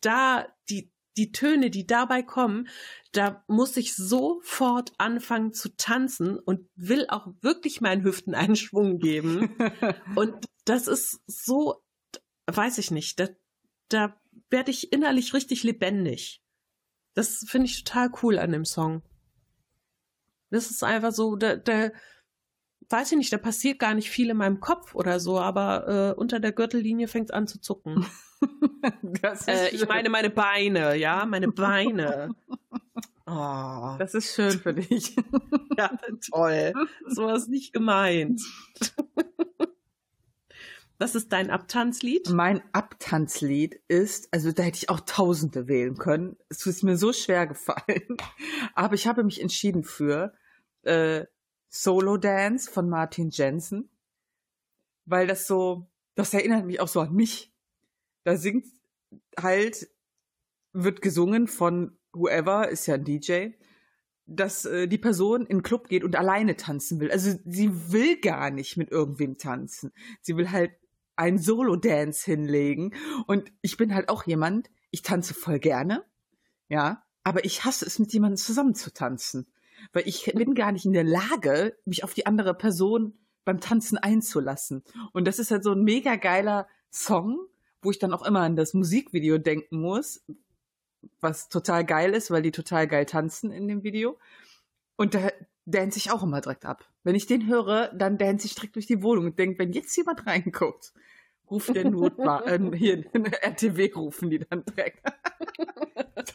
da, die, die Töne, die dabei kommen, da muss ich sofort anfangen zu tanzen und will auch wirklich meinen Hüften einen Schwung geben. [LAUGHS] und das ist so, weiß ich nicht, da, da werde ich innerlich richtig lebendig. Das finde ich total cool an dem Song. Das ist einfach so, da, da, weiß ich nicht, da passiert gar nicht viel in meinem Kopf oder so, aber äh, unter der Gürtellinie fängt es an zu zucken. [LAUGHS] äh, ich meine meine Beine, ja, meine Beine. [LAUGHS] Oh. Das ist schön für dich. [LAUGHS] ja, toll. So was nicht gemeint. Was ist dein Abtanzlied? Mein Abtanzlied ist, also da hätte ich auch Tausende wählen können. Es ist mir so schwer gefallen. Aber ich habe mich entschieden für äh, Solo Dance von Martin Jensen, weil das so, das erinnert mich auch so an mich. Da singt halt, wird gesungen von whoever, ist ja ein DJ, dass äh, die Person in den Club geht und alleine tanzen will. Also sie will gar nicht mit irgendwem tanzen. Sie will halt einen Solo-Dance hinlegen. Und ich bin halt auch jemand, ich tanze voll gerne, ja, aber ich hasse es, mit jemandem zusammen zu tanzen. Weil ich bin gar nicht in der Lage, mich auf die andere Person beim Tanzen einzulassen. Und das ist halt so ein mega geiler Song, wo ich dann auch immer an das Musikvideo denken muss, was total geil ist, weil die total geil tanzen in dem Video. Und da dance ich auch immer direkt ab. Wenn ich den höre, dann dance ich direkt durch die Wohnung und denke, wenn jetzt jemand reinguckt, ruft der Notwagen, äh, [LAUGHS] hier, RTW rufen die dann direkt.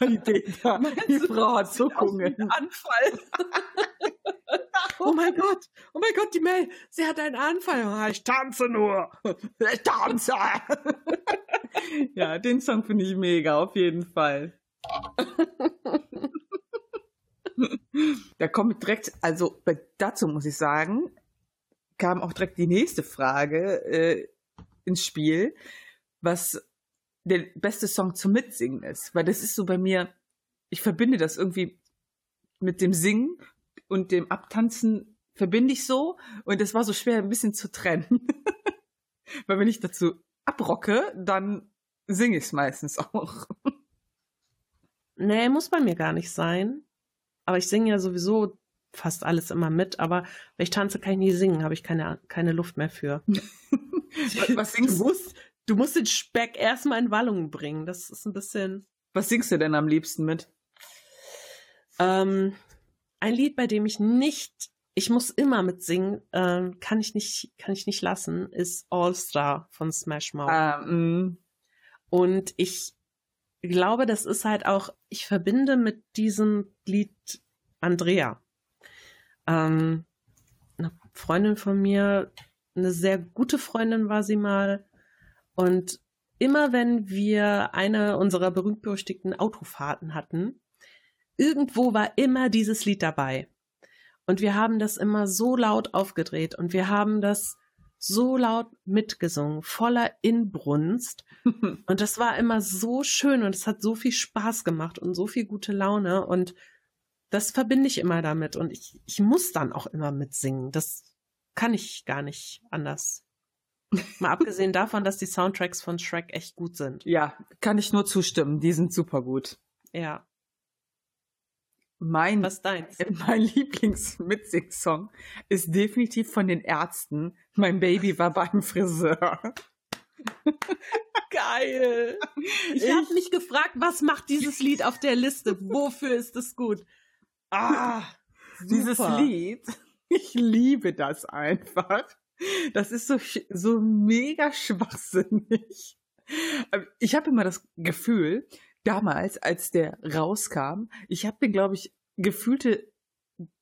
[LAUGHS] die, da, die Frau hat Zuckungen. Anfall. oh mein Gott, oh mein Gott, die Mel, sie hat einen Anfall. Ah, ich tanze nur. Ich tanze. [LAUGHS] ja, den Song finde ich mega, auf jeden Fall. da kommt direkt, also dazu muss ich sagen, kam auch direkt die nächste Frage äh, ins Spiel, was der beste Song zum Mitsingen ist. Weil das ist so bei mir, ich verbinde das irgendwie mit dem Singen und dem Abtanzen verbinde ich so und es war so schwer ein bisschen zu trennen. [LAUGHS] Weil wenn ich dazu abrocke, dann singe ich es meistens auch. [LAUGHS] Nee, muss bei mir gar nicht sein. Aber ich singe ja sowieso fast alles immer mit, aber wenn ich tanze, kann ich nie singen, habe ich keine, keine Luft mehr für. [LAUGHS] was, singst du? Musst, du musst den Speck erstmal in Wallung bringen. Das ist ein bisschen. Was singst du denn am liebsten mit? Ähm, ein Lied, bei dem ich nicht, ich muss immer mitsingen, ähm, kann ich nicht, kann ich nicht lassen, ist All Star von Smash Mouth. Ah, mm. Und ich glaube, das ist halt auch, ich verbinde mit diesem Lied Andrea. Ähm, eine Freundin von mir, eine sehr gute Freundin war sie mal. Und immer wenn wir eine unserer berühmt-berüchtigten Autofahrten hatten, irgendwo war immer dieses Lied dabei. Und wir haben das immer so laut aufgedreht und wir haben das so laut mitgesungen, voller Inbrunst. [LAUGHS] und das war immer so schön und es hat so viel Spaß gemacht und so viel gute Laune und das verbinde ich immer damit und ich, ich muss dann auch immer mitsingen. Das kann ich gar nicht anders. [LAUGHS] Mal abgesehen davon, dass die Soundtracks von Shrek echt gut sind. Ja, kann ich nur zustimmen. Die sind super gut. Ja. Mein, Was deins? [LAUGHS] Mein Lieblings-Mitsing-Song ist definitiv von den Ärzten. Mein Baby war beim Friseur. [LAUGHS] Geil. Ich, ich habe mich gefragt, was macht dieses Lied auf der Liste? Wofür ist es gut? Ah, dieses Lied, ich liebe das einfach. Das ist so, so mega schwachsinnig. Ich habe immer das Gefühl, damals, als der rauskam, ich habe den, glaube ich, gefühlte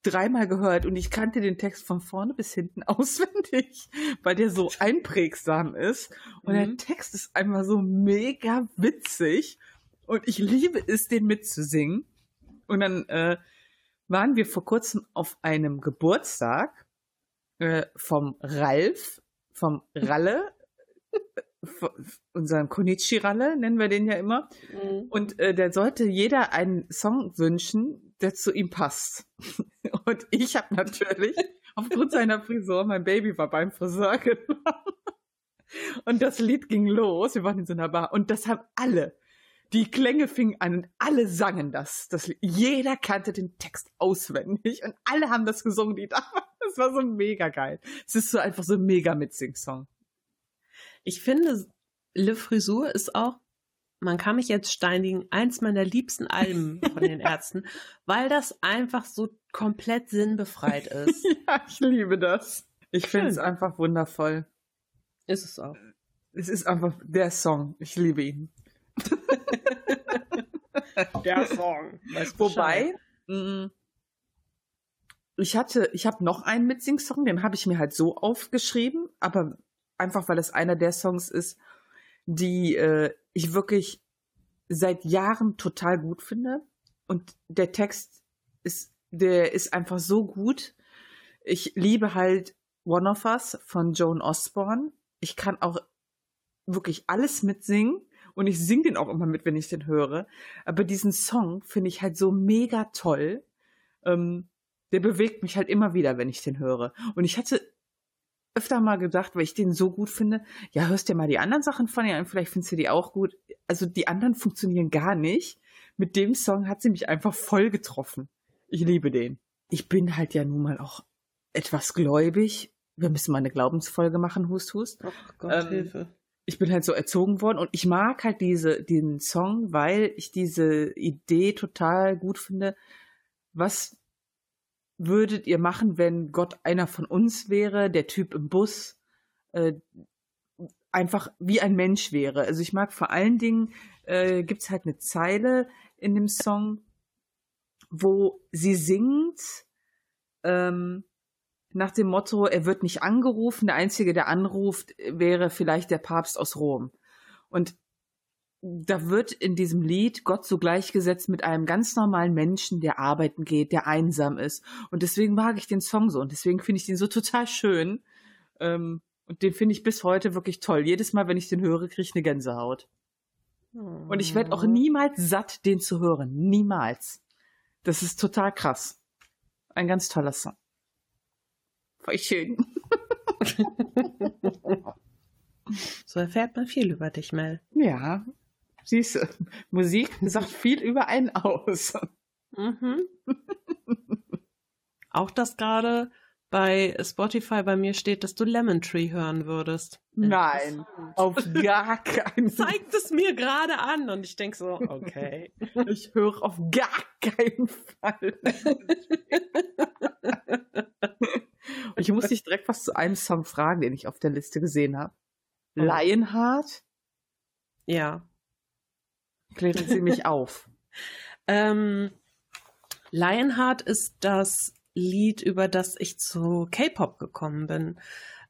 dreimal gehört und ich kannte den Text von vorne bis hinten [LAUGHS] auswendig, weil der so einprägsam ist. Und mhm. der Text ist einfach so mega witzig und ich liebe es, den mitzusingen. Und dann äh, waren wir vor kurzem auf einem Geburtstag äh, vom Ralf, vom Ralle, äh, unseren Konichi Ralle nennen wir den ja immer. Mhm. Und äh, der sollte jeder einen Song wünschen, der zu ihm passt. [LAUGHS] Und ich habe natürlich aufgrund seiner Frisur, mein Baby war beim Friseur genommen. [LAUGHS] Und das Lied ging los, wir waren in so einer Bar und das haben alle Die Klänge fingen an und alle sangen das. das. Jeder kannte den Text auswendig und alle haben das gesungen, die da waren. Das war so mega geil. Es ist so einfach so ein mega Mitsing-Song. Ich finde, Le Frisur ist auch, man kann mich jetzt steinigen, eins meiner liebsten Alben von den [LAUGHS] Ärzten, weil das einfach so komplett sinnbefreit [LAUGHS] ist. ja, ich liebe das. Ich finde es einfach wundervoll. Ist es auch. Es ist einfach der Song. Ich liebe ihn. [LAUGHS] der Song. Wobei, mh, mm, ich hatte, ich habe noch einen Mitsing-Song, den habe ich mir halt so aufgeschrieben, aber einfach weil es einer der Songs ist, die äh, ich wirklich seit Jahren total gut finde. Und der Text ist, der ist einfach so gut. Ich liebe halt One of Us von Joan Osborne. Ich kann auch wirklich alles mitsingen und ich singe den auch immer mit, wenn ich den höre. Aber diesen Song finde ich halt so mega toll. Ähm, der bewegt mich halt immer wieder, wenn ich den höre. Und ich hatte öfter mal gedacht, weil ich den so gut finde, ja, hörst dir mal die anderen Sachen von ihr an, vielleicht findest du die auch gut. Also die anderen funktionieren gar nicht. Mit dem Song hat sie mich einfach voll getroffen. Ich liebe den. Ich bin halt ja nun mal auch etwas gläubig. Wir müssen mal eine Glaubensfolge machen, Hust, Hust. Ach Gott, ähm, Hilfe. Ich bin halt so erzogen worden und ich mag halt diese, diesen Song, weil ich diese Idee total gut finde. Was würdet ihr machen, wenn Gott einer von uns wäre, der Typ im Bus, äh, einfach wie ein Mensch wäre? Also ich mag vor allen Dingen, äh, gibt es halt eine Zeile in dem Song, wo sie singt, ähm, nach dem Motto, er wird nicht angerufen, der Einzige, der anruft, wäre vielleicht der Papst aus Rom. Und da wird in diesem Lied Gott so gleichgesetzt mit einem ganz normalen Menschen, der arbeiten geht, der einsam ist. Und deswegen mag ich den Song so und deswegen finde ich den so total schön. Ähm, und den finde ich bis heute wirklich toll. Jedes Mal, wenn ich den höre, kriege ich eine Gänsehaut. Und ich werde auch niemals satt, den zu hören. Niemals. Das ist total krass. Ein ganz toller Song. Voll schön. so erfährt man viel über dich, Mel. Ja, Siehst du, Musik sagt viel über einen aus. Mhm. Auch das gerade bei Spotify bei mir steht, dass du Lemon Tree hören würdest. Nein, auf gar keinen Fall. Zeigt es mir gerade an und ich denke so, okay. Ich höre auf gar keinen Fall. [LAUGHS] ich muss dich direkt was zu einem Song fragen, den ich auf der Liste gesehen habe. Oh. Lionheart? Ja. Klären Sie mich auf. [LAUGHS] ähm, Lionheart ist das Lied, über das ich zu K-Pop gekommen bin.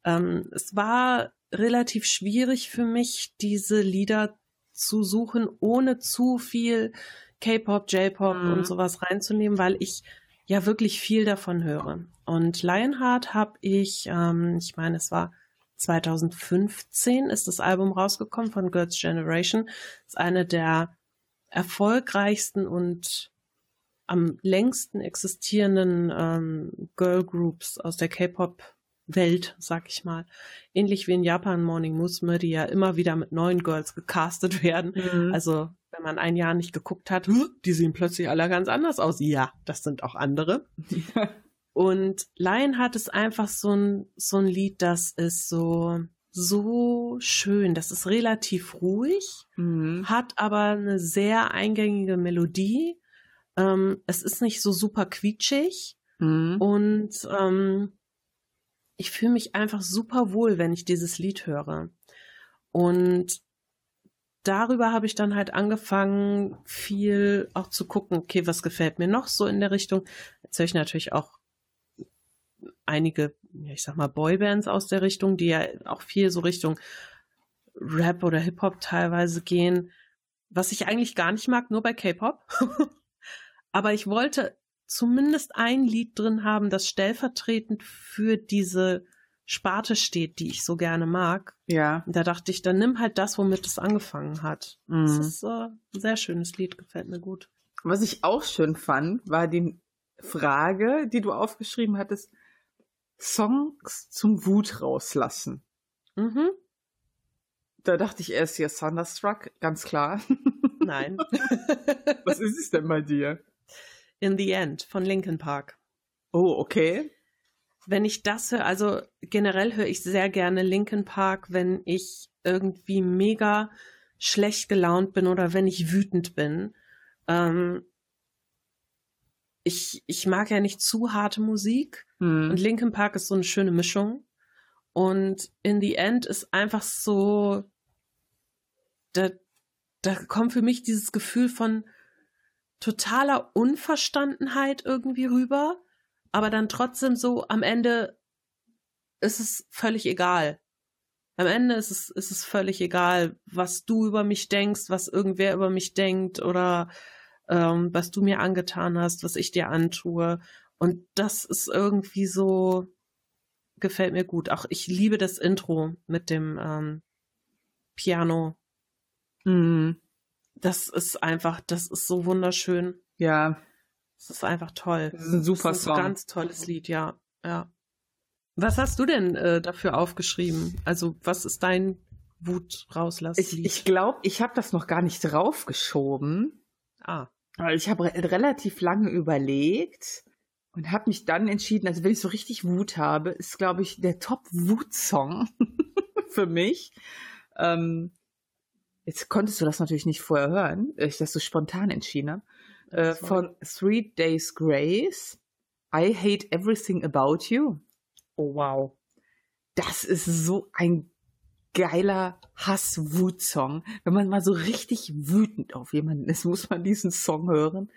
Ähm, es war relativ schwierig für mich, diese Lieder zu suchen, ohne zu viel K-Pop, J-Pop mhm. und sowas reinzunehmen, weil ich ja wirklich viel davon höre. Und Lionheart habe ich, ähm, ich meine, es war 2015 ist das Album rausgekommen von Girls Generation. Ist eine der erfolgreichsten und am längsten existierenden ähm, Girl Groups aus der K-Pop Welt, sag ich mal. Ähnlich wie in Japan Morning Musume, die ja immer wieder mit neuen Girls gecastet werden. Mhm. Also, wenn man ein Jahr nicht geguckt hat, die sehen plötzlich alle ganz anders aus. Ja, das sind auch andere. [LAUGHS] Und Lion hat es einfach so ein, so ein Lied, das ist so, so schön. Das ist relativ ruhig, mhm. hat aber eine sehr eingängige Melodie. Ähm, es ist nicht so super quietschig mhm. und ähm, ich fühle mich einfach super wohl, wenn ich dieses Lied höre. Und darüber habe ich dann halt angefangen, viel auch zu gucken, okay, was gefällt mir noch so in der Richtung. Jetzt höre ich natürlich auch einige, ich sag mal, Boybands aus der Richtung, die ja auch viel so Richtung Rap oder Hip-Hop teilweise gehen, was ich eigentlich gar nicht mag, nur bei K-Pop. [LAUGHS] Aber ich wollte zumindest ein Lied drin haben, das stellvertretend für diese Sparte steht, die ich so gerne mag. Ja. Und da dachte ich, dann nimm halt das, womit es angefangen hat. Mhm. Das ist äh, ein sehr schönes Lied, gefällt mir gut. Was ich auch schön fand, war die Frage, die du aufgeschrieben hattest, Songs zum Wut rauslassen. Mhm. Da dachte ich erst hier Thunderstruck, ganz klar. [LAUGHS] Nein. Was ist es denn bei dir? In the End von Linkin Park. Oh, okay. Wenn ich das höre, also generell höre ich sehr gerne Linkin Park, wenn ich irgendwie mega schlecht gelaunt bin oder wenn ich wütend bin. Ähm, ich, ich mag ja nicht zu harte Musik Hm. und Linkin Park ist so eine schöne Mischung. Und In the End ist einfach so, da, da kommt für mich dieses Gefühl von totaler Unverstandenheit irgendwie rüber, aber dann trotzdem so am Ende ist es völlig egal. Am Ende ist es, ist es völlig egal, was du über mich denkst, was irgendwer über mich denkt oder ähm, was du mir angetan hast, was ich dir antue. Und das ist irgendwie so, gefällt mir gut. Auch ich liebe das Intro mit dem ähm, Piano. Hm. Das ist einfach, das ist so wunderschön. Ja, Das ist einfach toll. das ist ein super das ist Song. ein ganz tolles Lied, ja. ja. Was hast du denn äh, dafür aufgeschrieben? Also, was ist dein Wut rauslass ich ich glaube, ich habe das noch gar nicht draufgeschoben. ah, Weil ich habe re relativ lange überlegt und habe mich dann entschieden, also wenn ich so richtig Wut habe, ist, glaube ich, der Top-Wut-Song [LAUGHS] für mich. Ähm, jetzt konntest du das natürlich nicht vorher hören, ich das so spontan entschieden habe. Äh, von Three Days Grace. I hate everything about you. oh wow. Das ist so ein geiler Hass-Wut-Song. Wenn man mal so richtig wütend auf jemanden ist, muss man diesen Song hören.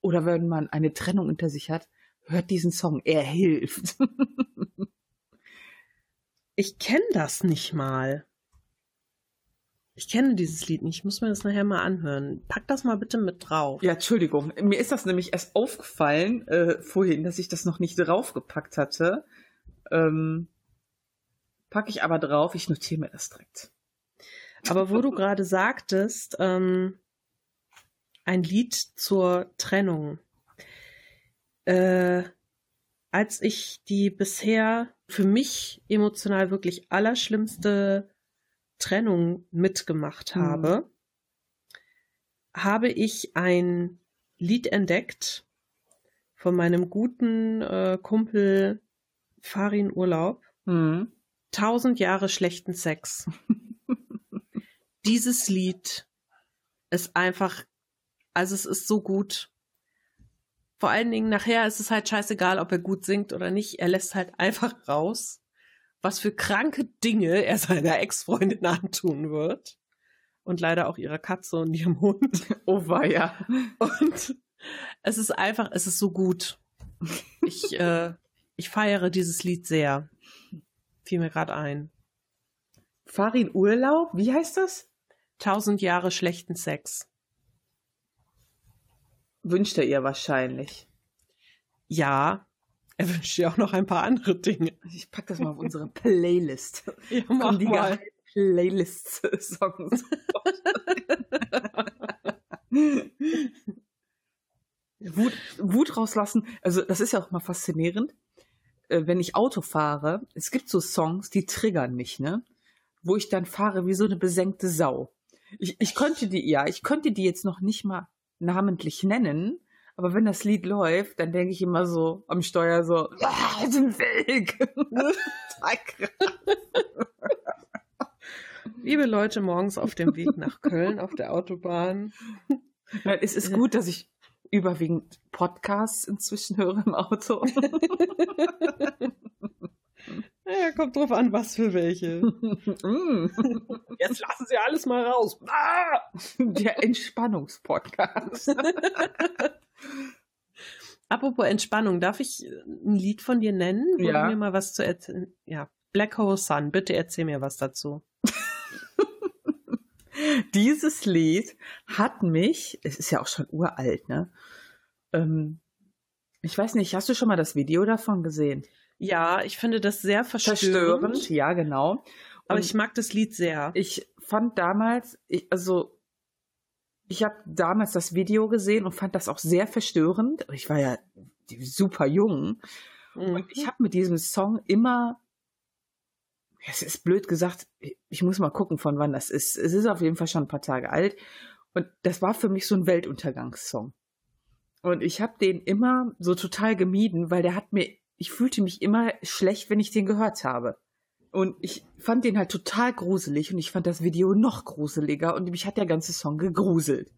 Oder wenn man eine Trennung unter sich hat, hört diesen Song. Er hilft. [LAUGHS] Ich kenne das nicht mal. Ich kenne dieses Lied nicht. Ich muss mir das nachher mal anhören. Pack das mal bitte mit drauf. ja, Entschuldigung. Mir ist das nämlich erst aufgefallen äh, vorhin, dass ich das noch nicht draufgepackt hatte. Ähm, packe ich aber drauf. Ich notiere mir das direkt. Aber wo du gerade sagtest, ähm, ein Lied zur Trennung. Äh, als ich die bisher für mich emotional wirklich allerschlimmste Trennung mitgemacht Hm. habe, habe ich ein Lied entdeckt von meinem guten äh, Kumpel Farin Urlaub. Hm. Tausend Jahre schlechten Sex. [LAUGHS] Dieses Lied ist einfach, also es ist so gut. Vor allen Dingen nachher ist es halt scheißegal, ob er gut singt oder nicht. Er lässt halt einfach raus, was für kranke Dinge er seiner Ex-Freundin antun wird. Und leider auch ihrer Katze und ihrem Hund. [LAUGHS] Oh weia. Und es ist einfach, es ist so gut. Ich, [LAUGHS] äh, ich feiere dieses Lied sehr. Fiel mir gerade ein. Farin Urlaub, wie heißt das? Tausend Jahre schlechten Sex. Wünscht er ihr wahrscheinlich. Ja, er wünscht dir auch noch ein paar andere Dinge. Ich pack das mal auf unsere Playlist. [LAUGHS] Ja, Kommen die geheimen Playlist-Songs. [LAUGHS] Wut, Wut rauslassen. Also, das ist ja auch mal faszinierend. Äh, Wenn ich Auto fahre, es gibt so Songs, die triggern mich, ne? Wo ich dann fahre wie so eine besenkte Sau. Ich, ich könnte die, ja, ich könnte die jetzt noch nicht mal namentlich nennen, aber wenn das Lied läuft, dann denke ich immer so am Steuer so, ah, aus dem Weg. [LAUGHS] Liebe Leute, morgens auf dem Weg nach Köln auf der Autobahn. Es ist gut, dass ich überwiegend Podcasts inzwischen höre im Auto. [LAUGHS] Naja, kommt drauf an, was für welche. [LAUGHS] Jetzt lassen Sie alles mal raus. Ah! Der Entspannungspodcast. [LAUGHS] Apropos Entspannung, darf ich ein Lied von dir nennen, wo Ja. mir mal was zu erzählen? Ja, Black Hole Sun, bitte erzähl mir was dazu. [LAUGHS] Dieses Lied hat mich, es ist ja auch schon uralt, ne? Ähm, ich weiß nicht, hast du schon mal das Video davon gesehen? Ja, ich finde das sehr verstörend, Verstörend, ja, genau. aber Und ich mag das Lied sehr. ich fand damals, ich, also ich habe damals das Video gesehen und fand das auch sehr verstörend. Ich war ja super jung Mhm. und ich habe mit diesem Song immer, es ist blöd gesagt, ich muss mal gucken, von wann das ist. Es ist auf jeden Fall schon ein paar Tage alt Und das war für mich so ein Weltuntergangssong. Und ich habe den immer so total gemieden, weil der hat mir, ich fühlte mich immer schlecht, wenn ich den gehört habe. Und ich fand den halt total gruselig und ich fand das Video noch gruseliger und mich hat der ganze Song gegruselt.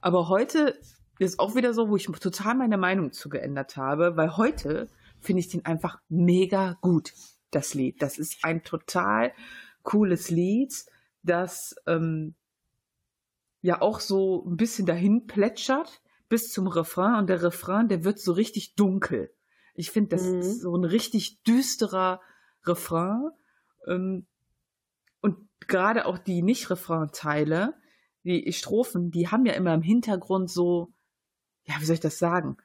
Aber heute ist auch wieder so, wo ich total meine Meinung zu geändert habe, weil heute finde ich den einfach mega gut, das Lied. Das ist ein total cooles Lied, das ähm, ja auch so ein bisschen dahin plätschert bis zum Refrain und der Refrain, der wird so richtig dunkel. Ich finde, das mhm. ist so ein richtig düsterer Refrain. Ähm, und gerade auch die Nicht-Refrain-Teile, die Strophen, die haben ja immer im Hintergrund so, ja, wie soll ich das sagen?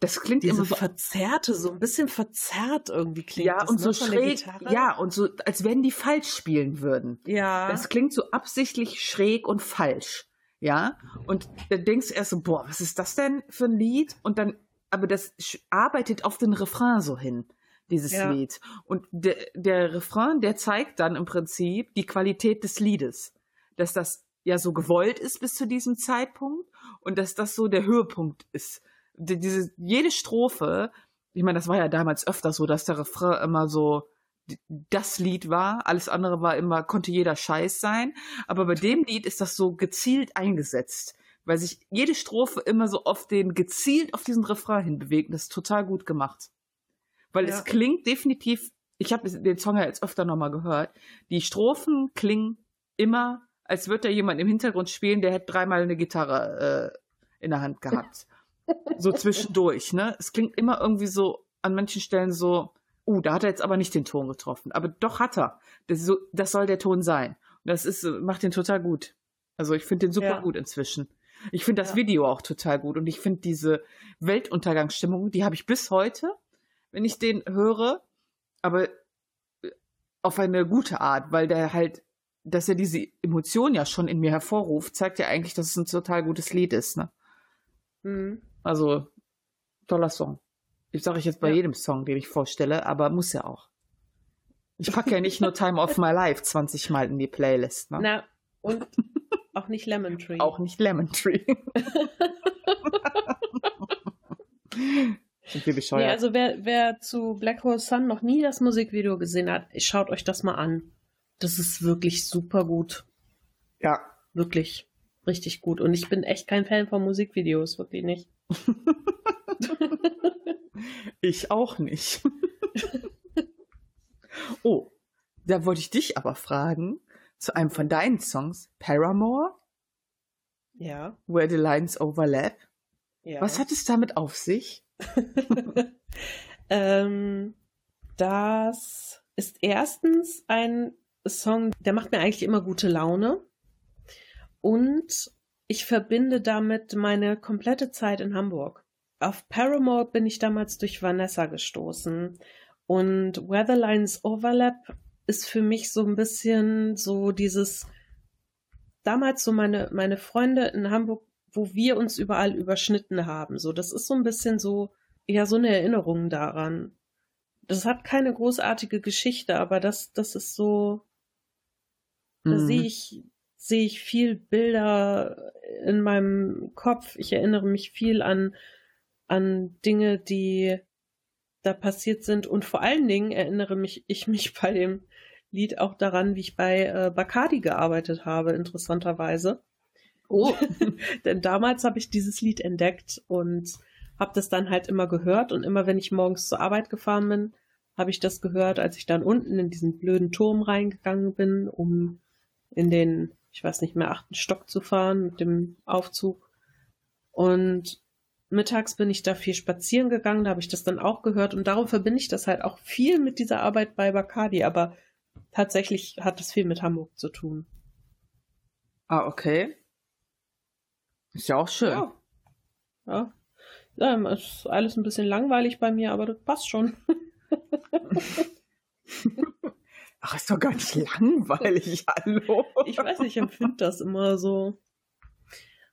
Das klingt Diese immer so verzerrte, so ein bisschen verzerrt irgendwie klingt ja das, und ne, so schräg, ja und so, als wenn die falsch spielen würden. Ja. Das klingt so absichtlich schräg und falsch, ja. Und dann denkst du erst so, boah, was ist das denn für ein Lied? Und dann, aber das arbeitet auf den Refrain so hin, dieses Ja. Lied. Und der, der Refrain, der zeigt dann im Prinzip die Qualität des Liedes, dass das ja so gewollt ist bis zu diesem Zeitpunkt und dass das so der Höhepunkt ist. Die, diese, jede Strophe, ich meine, das war ja damals öfter so, dass der Refrain immer so das Lied war, alles andere war immer, konnte jeder Scheiß sein. Aber bei dem Lied ist das so gezielt eingesetzt, weil sich jede Strophe immer so auf den, gezielt auf diesen Refrain hin bewegt. Und das ist total gut gemacht. Weil Ja. es klingt definitiv, ich habe den Song ja jetzt öfter nochmal gehört, die Strophen klingen immer, als würde da jemand im Hintergrund spielen, der hätte dreimal eine Gitarre äh, in der Hand gehabt. [LAUGHS] so zwischendurch, ne? Es klingt immer irgendwie so, an manchen Stellen so, uh, da hat er jetzt aber nicht den Ton getroffen. Aber doch hat er. Das, so, das soll der Ton sein. Und das ist, äh, macht den total gut. Also ich finde den super Ja. gut inzwischen. Ich finde das Ja. Video auch total gut und ich finde diese Weltuntergangsstimmung, die habe ich bis heute, wenn ich den höre, aber äh, auf eine gute Art, weil der halt, dass er diese Emotion ja schon in mir hervorruft, zeigt ja eigentlich, dass es ein total gutes Lied ist. Ne? Mhm. Also toller Song. Ich sage ich jetzt bei Ja. jedem Song, den ich vorstelle, aber muss ja auch. Ich packe ja nicht nur [LAUGHS] Time of My Life 20 Mal in die Playlist. Ne? Na, und auch nicht Lemon Tree. Auch nicht Lemon Tree. [LAUGHS] Sind wir Nee, bescheuert. also wer, wer zu Black Hole Sun noch nie das Musikvideo gesehen hat, schaut euch das mal an. Das ist wirklich super gut. ja. Wirklich. Richtig gut. Und ich bin echt kein Fan von Musikvideos, wirklich nicht. [LAUGHS] Ich auch nicht. [LAUGHS] oh, da wollte ich dich aber fragen, zu einem von deinen Songs, Paramore, Ja. Where the Lines Overlap. ja. Was hat es damit auf sich? [LAUGHS] ähm, das ist erstens ein Song, der macht mir eigentlich immer gute Laune. Und ich verbinde damit meine komplette Zeit in Hamburg. Auf Paramore bin ich damals durch Vanessa gestoßen. Und Weatherlines Overlap ist für mich so ein bisschen so dieses, damals so meine, meine Freunde in Hamburg, wo wir uns überall überschnitten haben. So, das ist so ein bisschen so, ja, so eine Erinnerung daran. Das hat keine großartige Geschichte, aber das, das ist so, da Mhm. sehe ich, sehe ich viel Bilder in meinem Kopf. Ich erinnere mich viel an, an Dinge, die da passiert sind. Und vor allen Dingen erinnere mich, ich mich bei dem Lied auch daran, wie ich bei äh, Bacardi gearbeitet habe, interessanterweise. Oh. [LAUGHS] Denn damals habe ich dieses Lied entdeckt und habe das dann halt immer gehört. Und immer wenn ich morgens zur Arbeit gefahren bin, habe ich das gehört, als ich dann unten in diesen blöden Turm reingegangen bin, um in den, ich weiß nicht mehr, achten Stock zu fahren mit dem Aufzug. Und mittags bin ich da viel spazieren gegangen, da habe ich das dann auch gehört und darum verbinde ich das halt auch viel mit dieser Arbeit bei Bacardi, aber tatsächlich hat das viel mit Hamburg zu tun. Ah, okay. Ist ja auch schön. Ja. Ja. ja. Ist alles ein bisschen langweilig bei mir, aber das passt schon. [LAUGHS] Ach, ist doch gar nicht langweilig, [LAUGHS] hallo. Ich weiß nicht, ich empfinde das immer so.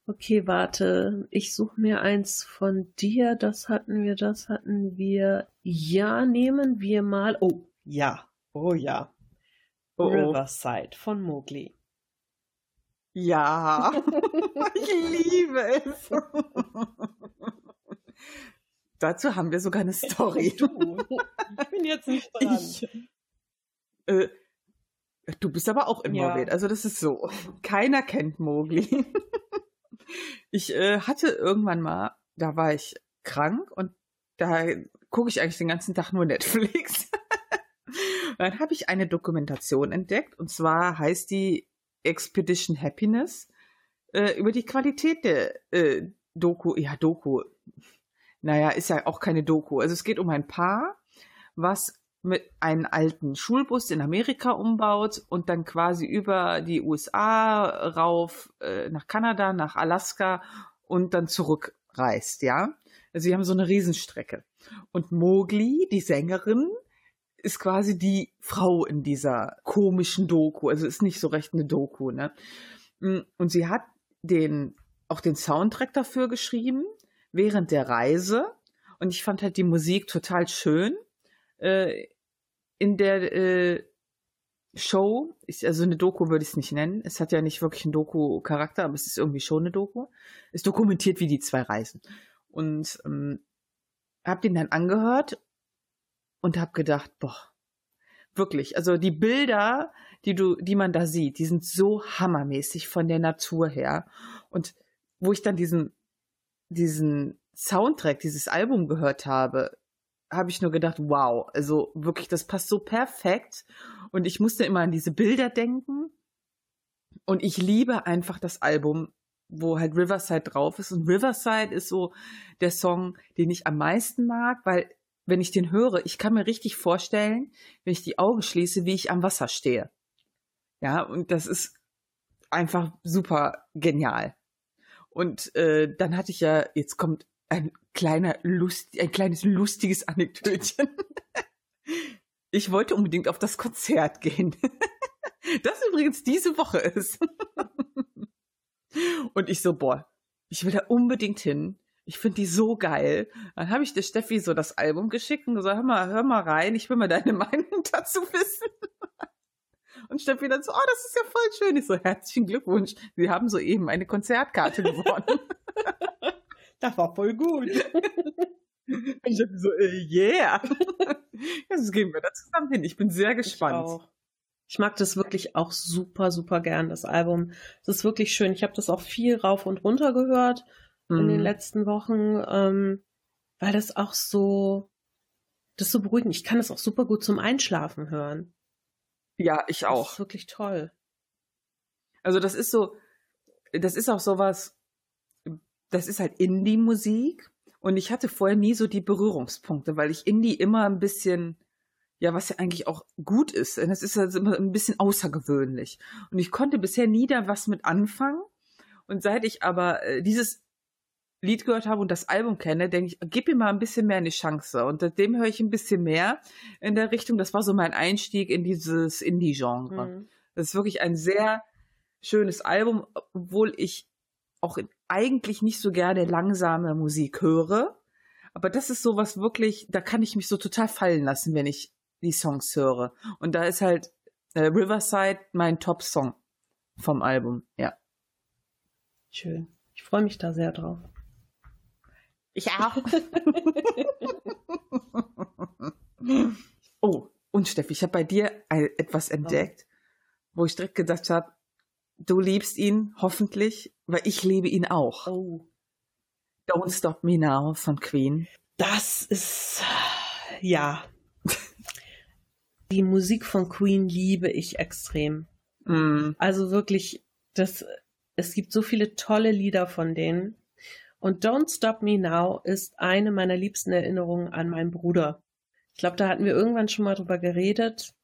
Okay, warte. Ich suche mir eins von dir. Das hatten wir, das hatten wir. Ja, nehmen wir mal. Oh, ja. Oh ja. Oh, oh. Riverside von Mowgli. Ja, [LAUGHS] ich liebe es. Dazu haben wir sogar eine Story. Du, ich bin jetzt nicht [LAUGHS] dran. Ich, äh, du bist aber auch involviert. Ja. Also das ist so. Keiner kennt Mowgli. [LAUGHS] Ich äh, hatte irgendwann mal, da war ich krank und da gucke ich eigentlich den ganzen Tag nur Netflix. [LAUGHS] Dann habe ich eine Dokumentation entdeckt und zwar heißt die Expedition Happiness äh, über die Qualität der äh, Doku. Ja, Doku. Naja, ist ja auch keine Doku. Also es geht um ein Paar, was mit einem alten Schulbus in Amerika umbaut und dann quasi über die USA rauf äh, nach Kanada, nach Alaska und dann zurückreist, ja. Also sie haben so eine Riesenstrecke. Und Mowgli, die Sängerin, ist quasi die Frau in dieser komischen Doku. Also ist nicht so recht eine Doku, ne? Und sie hat den, auch den Soundtrack dafür geschrieben, während der Reise. Und ich fand halt die Musik total schön. Äh, in der äh, Show, ich, also eine Doku würde ich es nicht nennen. Es hat ja nicht wirklich einen Doku-Charakter, aber es ist irgendwie schon eine Doku. Es dokumentiert, wie die zwei reisen. Und ähm, hab den dann angehört und hab gedacht, boah, wirklich, also die Bilder, die du, die man da sieht, die sind so hammermäßig von der Natur her. Und wo ich dann diesen, diesen Soundtrack, dieses Album gehört habe, habe ich nur gedacht, wow, also wirklich, das passt so perfekt. Und ich musste immer an diese Bilder denken. Und ich liebe einfach das Album, wo halt Riverside drauf ist. Und Riverside ist so der Song, den ich am meisten mag, weil wenn ich den höre, ich kann mir richtig vorstellen, wenn ich die Augen schließe, wie ich am Wasser stehe. Ja, und das ist einfach super genial. Und äh, dann hatte ich ja, jetzt kommt ein kleiner Lust, ein kleines lustiges Anekdötchen. [LAUGHS] Ich wollte unbedingt auf das Konzert gehen. [LAUGHS] Das übrigens diese Woche ist. [LAUGHS] Und ich so, boah, ich will da unbedingt hin. Ich finde die so geil. Dann habe ich der Steffi so das Album geschickt und gesagt, hör mal, hör mal rein, ich will mal deine [LAUGHS] Meinung dazu wissen. Und Steffi dann so, oh, das ist ja voll schön. Ich so, herzlichen Glückwunsch. Sie haben soeben eine Konzertkarte [LAUGHS] gewonnen. Das war voll gut. [LAUGHS] Und ich hab so, äh, yeah. Jetzt gehen wir da zusammen hin. Ich bin sehr gespannt. Ich, ich mag das wirklich auch super, super gern, das Album. Es ist wirklich schön. Ich habe das auch viel rauf und runter gehört in den Mhm. letzten Wochen, ähm, weil das auch so, das ist so beruhigend. Ich kann das auch super gut zum Einschlafen hören. Ja, ich Das auch. ist wirklich toll. Also das ist so, das ist auch sowas, das ist halt Indie-Musik und ich hatte vorher nie so die Berührungspunkte, weil ich Indie immer ein bisschen, ja, was ja eigentlich auch gut ist, das ist also immer ein bisschen außergewöhnlich. Und ich konnte bisher nie da was mit anfangen. Und seit ich aber äh, dieses Lied gehört habe und das Album kenne, denke ich, gib ihm mal ein bisschen mehr eine Chance. Und dem höre ich ein bisschen mehr in der Richtung. Das war so mein Einstieg in dieses Indie-Genre. Mhm. Das ist wirklich ein sehr schönes Album, obwohl ich auch eigentlich nicht so gerne langsame Musik höre. Aber das ist sowas wirklich, da kann ich mich so total fallen lassen, wenn ich die Songs höre. Und da ist halt äh, Riverside mein Top-Song vom Album, ja. Schön. Ich freue mich da sehr drauf. Ich auch. [LAUGHS] oh, und Steffi, ich habe bei dir etwas entdeckt, wo ich direkt gedacht habe, du liebst ihn hoffentlich, weil ich liebe ihn auch. Oh. Don't Stop Me Now von Queen. Das ist, ja. Die Musik von Queen liebe ich extrem. Mm, Also wirklich, das, es gibt so viele tolle Lieder von denen. Und Don't Stop Me Now ist eine meiner liebsten Erinnerungen an meinen Bruder. Ich glaube, da hatten wir irgendwann schon mal drüber geredet.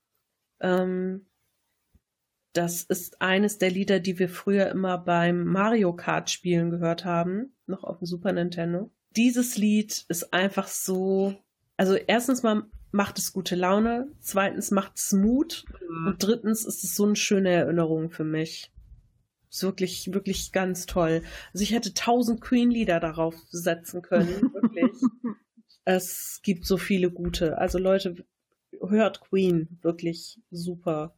Ähm, das ist eines der Lieder, die wir früher immer beim Mario Kart Spielen gehört haben, noch auf dem Super Nintendo. Dieses Lied ist einfach so, also erstens mal macht es gute Laune, zweitens macht es Mut und drittens ist es so eine schöne Erinnerung für mich. Ist wirklich, wirklich ganz toll. Also ich hätte tausend Queen-Lieder darauf setzen können, [LAUGHS] wirklich. es gibt so viele gute. Also Leute, hört Queen, wirklich super.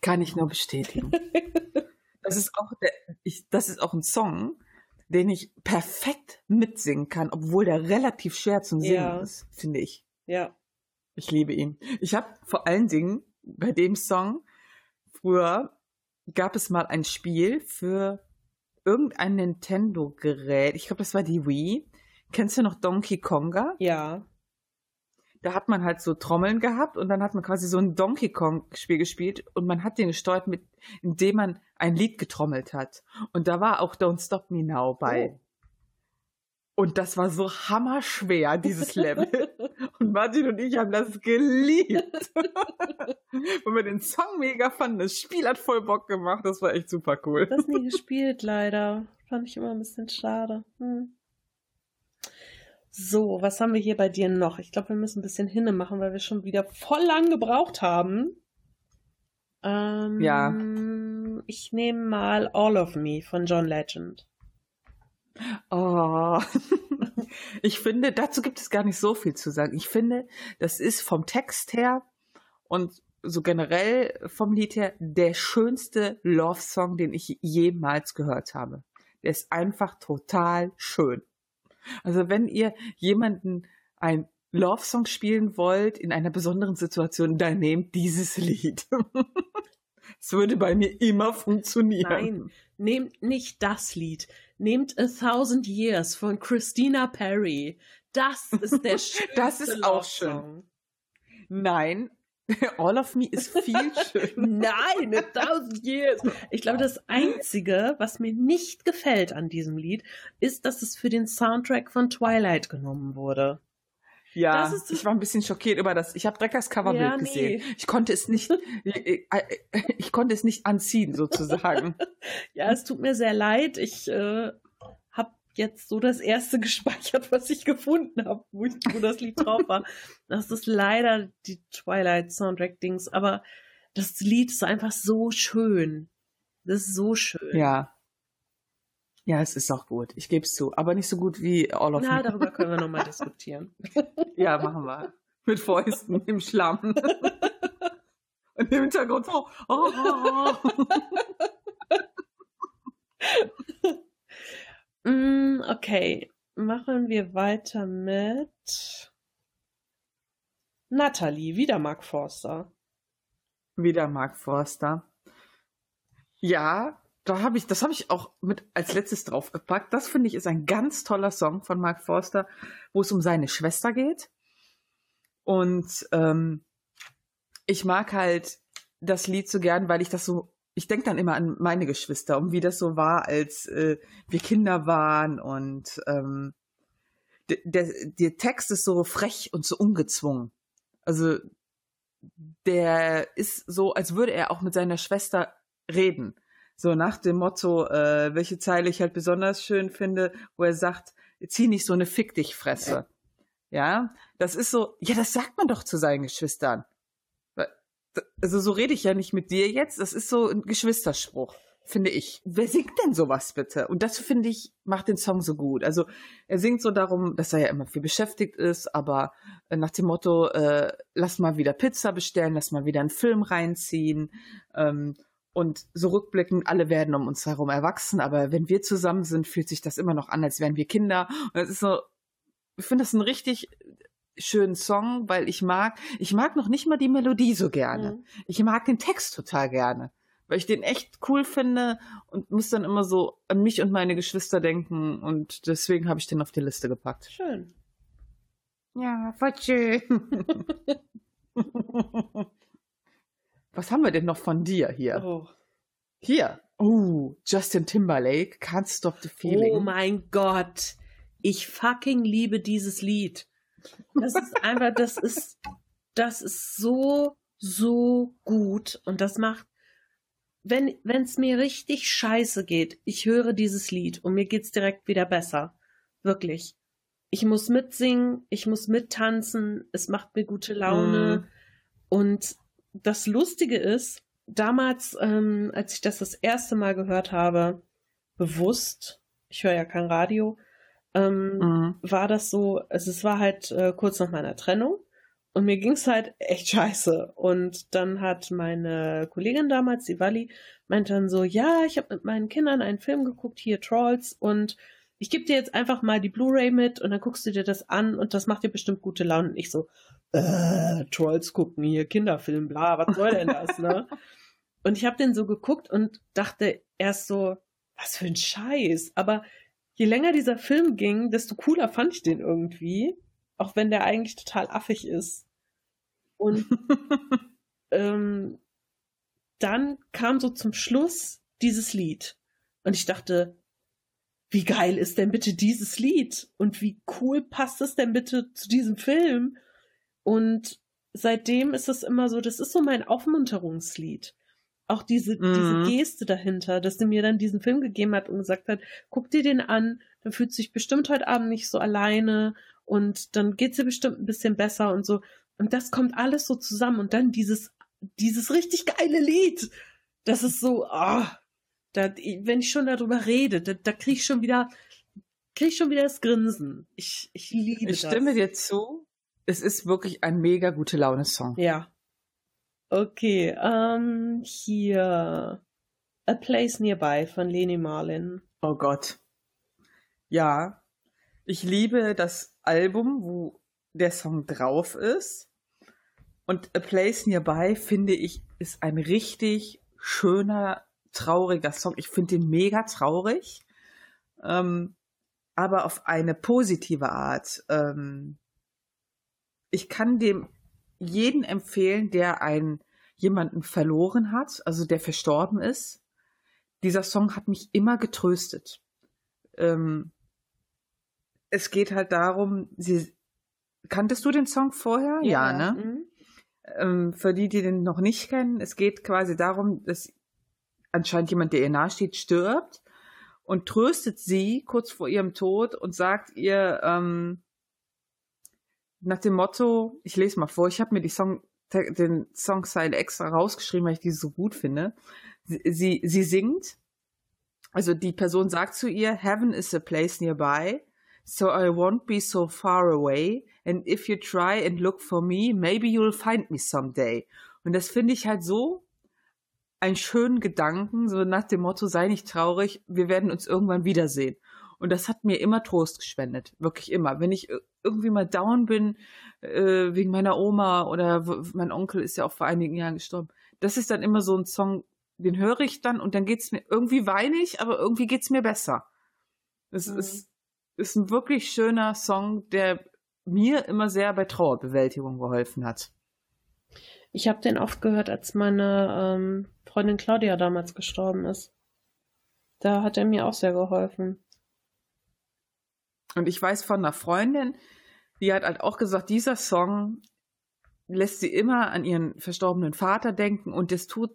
Kann ich nur bestätigen. [LAUGHS] Das ist auch der, ich, das ist auch ein Song, den ich perfekt mitsingen kann, obwohl der relativ schwer zum Singen Ja. ist, finde ich. Ja. Ich liebe ihn. Ich habe vor allen Dingen bei dem Song früher gab es mal ein Spiel für irgendein Nintendo-Gerät. Ich glaube, das war die Wii. Kennst du noch Donkey Konga? Ja. Da hat man halt so Trommeln gehabt und dann hat man quasi so ein Donkey Kong-Spiel gespielt und man hat den gesteuert, mit, indem man ein Lied getrommelt hat. Und da war auch Don't Stop Me Now bei. Oh. Und das war so hammerschwer, dieses Level. [LAUGHS] und Martin und ich haben das geliebt. [LAUGHS] Weil wir den Song mega fanden. Das Spiel hat voll Bock gemacht. Das war echt super cool. Das nie [LAUGHS] gespielt, leider. Fand ich immer ein bisschen schade. Hm. So, was haben wir hier bei dir noch? Ich glaube, wir müssen ein bisschen hinne machen, weil wir schon wieder voll lang gebraucht haben. Ähm, Ja. Ich nehme mal All of Me von John Legend. Oh. [LAUGHS] Ich finde, dazu gibt es gar nicht so viel zu sagen. Ich finde, das ist vom Text her und so generell vom Lied her der schönste Love-Song, den ich jemals gehört habe. Der ist einfach total schön. Also wenn ihr jemanden ein Love-Song spielen wollt in einer besonderen Situation, dann nehmt dieses Lied. [LAUGHS] Es würde bei mir immer funktionieren. Nein, nehmt nicht das Lied. Nehmt A Thousand Years von Christina Perry. Das ist der [LAUGHS] schönste Das ist auch schön. Nein, [LAUGHS] All of Me ist viel [LAUGHS] schön. Nein, a thousand years. Ich glaube, das Einzige, was mir nicht gefällt an diesem Lied, ist, dass es für den Soundtrack von Twilight genommen wurde. Ja, ist- ich war ein bisschen schockiert über das. Ich habe direkt das Coverbild Ja, nee. gesehen. Ich konnte es nicht, ich, [LAUGHS] ich, ich konnte es nicht anziehen sozusagen. [LAUGHS] Ja, es tut mir sehr leid. Ich äh, habe jetzt so das erste [LAUGHS] gespeichert, was ich gefunden habe, wo, wo das Lied drauf war. Das ist leider die Twilight Soundtrack-Dings, aber das Lied ist einfach so schön. Das ist so schön. ja. Ja, es ist auch gut. Ich gebe es zu, aber nicht so gut wie All of Na, Me. darüber können wir nochmal [LAUGHS] diskutieren. [LAUGHS] Ja, machen wir. Mit Fäusten [LAUGHS] im Schlamm. Und im Hintergrund. Oh, oh, oh. Mm, okay, machen wir weiter mit Natalie, wieder Mark Forster. Wieder Mark Forster. Ja, da habe ich, das habe ich auch mit als letztes draufgepackt. Das finde ich ist ein ganz toller Song von Mark Forster, wo es um seine Schwester geht. Und ähm, ich mag halt das Lied so gern, weil ich das so, ich denke dann immer an meine Geschwister, um wie das so war, als äh, wir Kinder waren und ähm, der, der, der Text ist so frech und so ungezwungen. Also der ist so, als würde er auch mit seiner Schwester reden. So nach dem Motto, äh, welche Zeile ich halt besonders schön finde, wo er sagt, zieh nicht so eine Fick dich Fresse. Ja, das ist so, ja, das sagt man doch zu seinen Geschwistern. Also so rede ich ja nicht mit dir jetzt, das ist so ein Geschwisterspruch, finde ich. Wer singt denn sowas bitte? Und das finde ich, macht den Song so gut. Also er singt so darum, dass er ja immer viel beschäftigt ist, aber äh, nach dem Motto, äh, lass mal wieder Pizza bestellen, lass mal wieder einen Film reinziehen. Ähm, und so rückblickend, alle werden um uns herum erwachsen, aber wenn wir zusammen sind, fühlt sich das immer noch an, als wären wir Kinder. Und es ist so, ich finde das einen richtig schönen Song, weil ich mag, ich mag noch nicht mal die Melodie so gerne. Mhm. Ich mag den Text total gerne, weil ich den echt cool finde und muss dann immer so an mich und meine Geschwister denken und deswegen habe ich den auf die Liste gepackt. Schön. Ja, voll schön. [LAUGHS] Was haben wir denn noch von dir hier? Oh. Hier. Oh, Justin Timberlake, Can't Stop the Feeling. oh mein Gott. Ich fucking liebe dieses Lied. Das ist einfach, das ist, das ist so, so gut. Und das macht, wenn, wenn es mir richtig scheiße geht, ich höre dieses Lied und mir geht's direkt wieder besser. Wirklich. Ich muss mitsingen, ich muss mittanzen, es macht mir gute Laune. Mhm. Und das Lustige ist, damals, ähm, als ich das das erste Mal gehört habe, bewusst, ich höre ja kein Radio, ähm, Mhm. war das so, also es war halt äh, kurz nach meiner Trennung Und mir ging's halt echt [LAUGHS] scheiße. Und dann hat meine Kollegin damals, die Wally, meinte dann so, ja, ich habe mit meinen Kindern einen Film geguckt, hier Trolls, und ich gebe dir jetzt einfach mal die Blu-ray mit und dann guckst du dir das an und das macht dir bestimmt gute Laune. Und ich so, äh, Trolls gucken hier, Kinderfilm, bla, was soll denn das, ne? [LAUGHS] Und ich habe den so geguckt und dachte erst so, was für ein Scheiß. Aber je länger dieser Film ging, desto cooler fand ich den irgendwie. Auch wenn der eigentlich total affig ist. Und [LAUGHS] ähm, dann kam so zum Schluss dieses Lied. Und ich dachte, wie geil ist denn bitte dieses Lied? Und wie cool passt es denn bitte zu diesem Film? Und seitdem ist es immer so, das ist so mein Aufmunterungslied. Auch diese, mhm. diese Geste dahinter, dass sie mir dann diesen Film gegeben hat und gesagt hat, guck dir den an, dann fühlt sich bestimmt heute Abend nicht so alleine und dann geht's dir bestimmt ein bisschen besser und so. Und das kommt alles so zusammen und dann dieses, dieses richtig geile Lied. Das ist so, oh, da, wenn ich schon darüber rede, da, da kriege ich schon wieder, kriege ich schon wieder das Grinsen. Ich, ich liebe ich das. Ich stimme dir zu. Es ist wirklich ein mega gute Laune-Song. Ja. Okay, ähm, hier. A Place Nearby von Leni Marlin. Oh Gott. Ja. Ich liebe das Album, wo der Song drauf ist. Und A Place Nearby, finde ich, ist ein richtig schöner trauriger Song. Ich finde den mega traurig, ähm, aber auf eine positive Art. Ähm, ich kann dem jeden empfehlen, der einen jemanden verloren hat, also der verstorben ist. Dieser Song hat mich immer getröstet. Ähm, es geht halt darum, sie kanntest du den Song vorher? Ja, ja ne? Mhm. Ähm, für die, die den noch nicht kennen, es geht quasi darum, dass anscheinend jemand, der ihr nahesteht, stirbt und tröstet sie kurz vor ihrem Tod und sagt ihr ähm, nach dem Motto, ich lese mal vor, ich habe mir die Song, den Songstyle extra rausgeschrieben, weil ich die so gut finde. Sie, sie, sie singt, also die Person sagt zu ihr, Heaven is a place nearby, so I won't be so far away, and if you try and look for me, maybe you'll find me someday. Und das finde ich halt so einen schönen Gedanken, so nach dem Motto, sei nicht traurig, wir werden uns irgendwann wiedersehen. Und das hat mir immer Trost gespendet, wirklich immer. Wenn ich irgendwie mal down bin, äh, wegen meiner Oma oder mein Onkel ist ja auch vor einigen Jahren gestorben, das ist dann immer so ein Song, den höre ich dann und dann geht's mir irgendwie weinig, aber irgendwie geht's mir besser. Es mhm. ist, ist ein wirklich schöner Song, der mir immer sehr bei Trauerbewältigung geholfen hat. Ich habe den oft gehört, als meine ähm, Freundin Claudia damals gestorben ist. Da hat er mir auch sehr geholfen. Und ich weiß von einer Freundin, die hat halt auch gesagt, dieser Song lässt sie immer an ihren verstorbenen Vater denken und es tut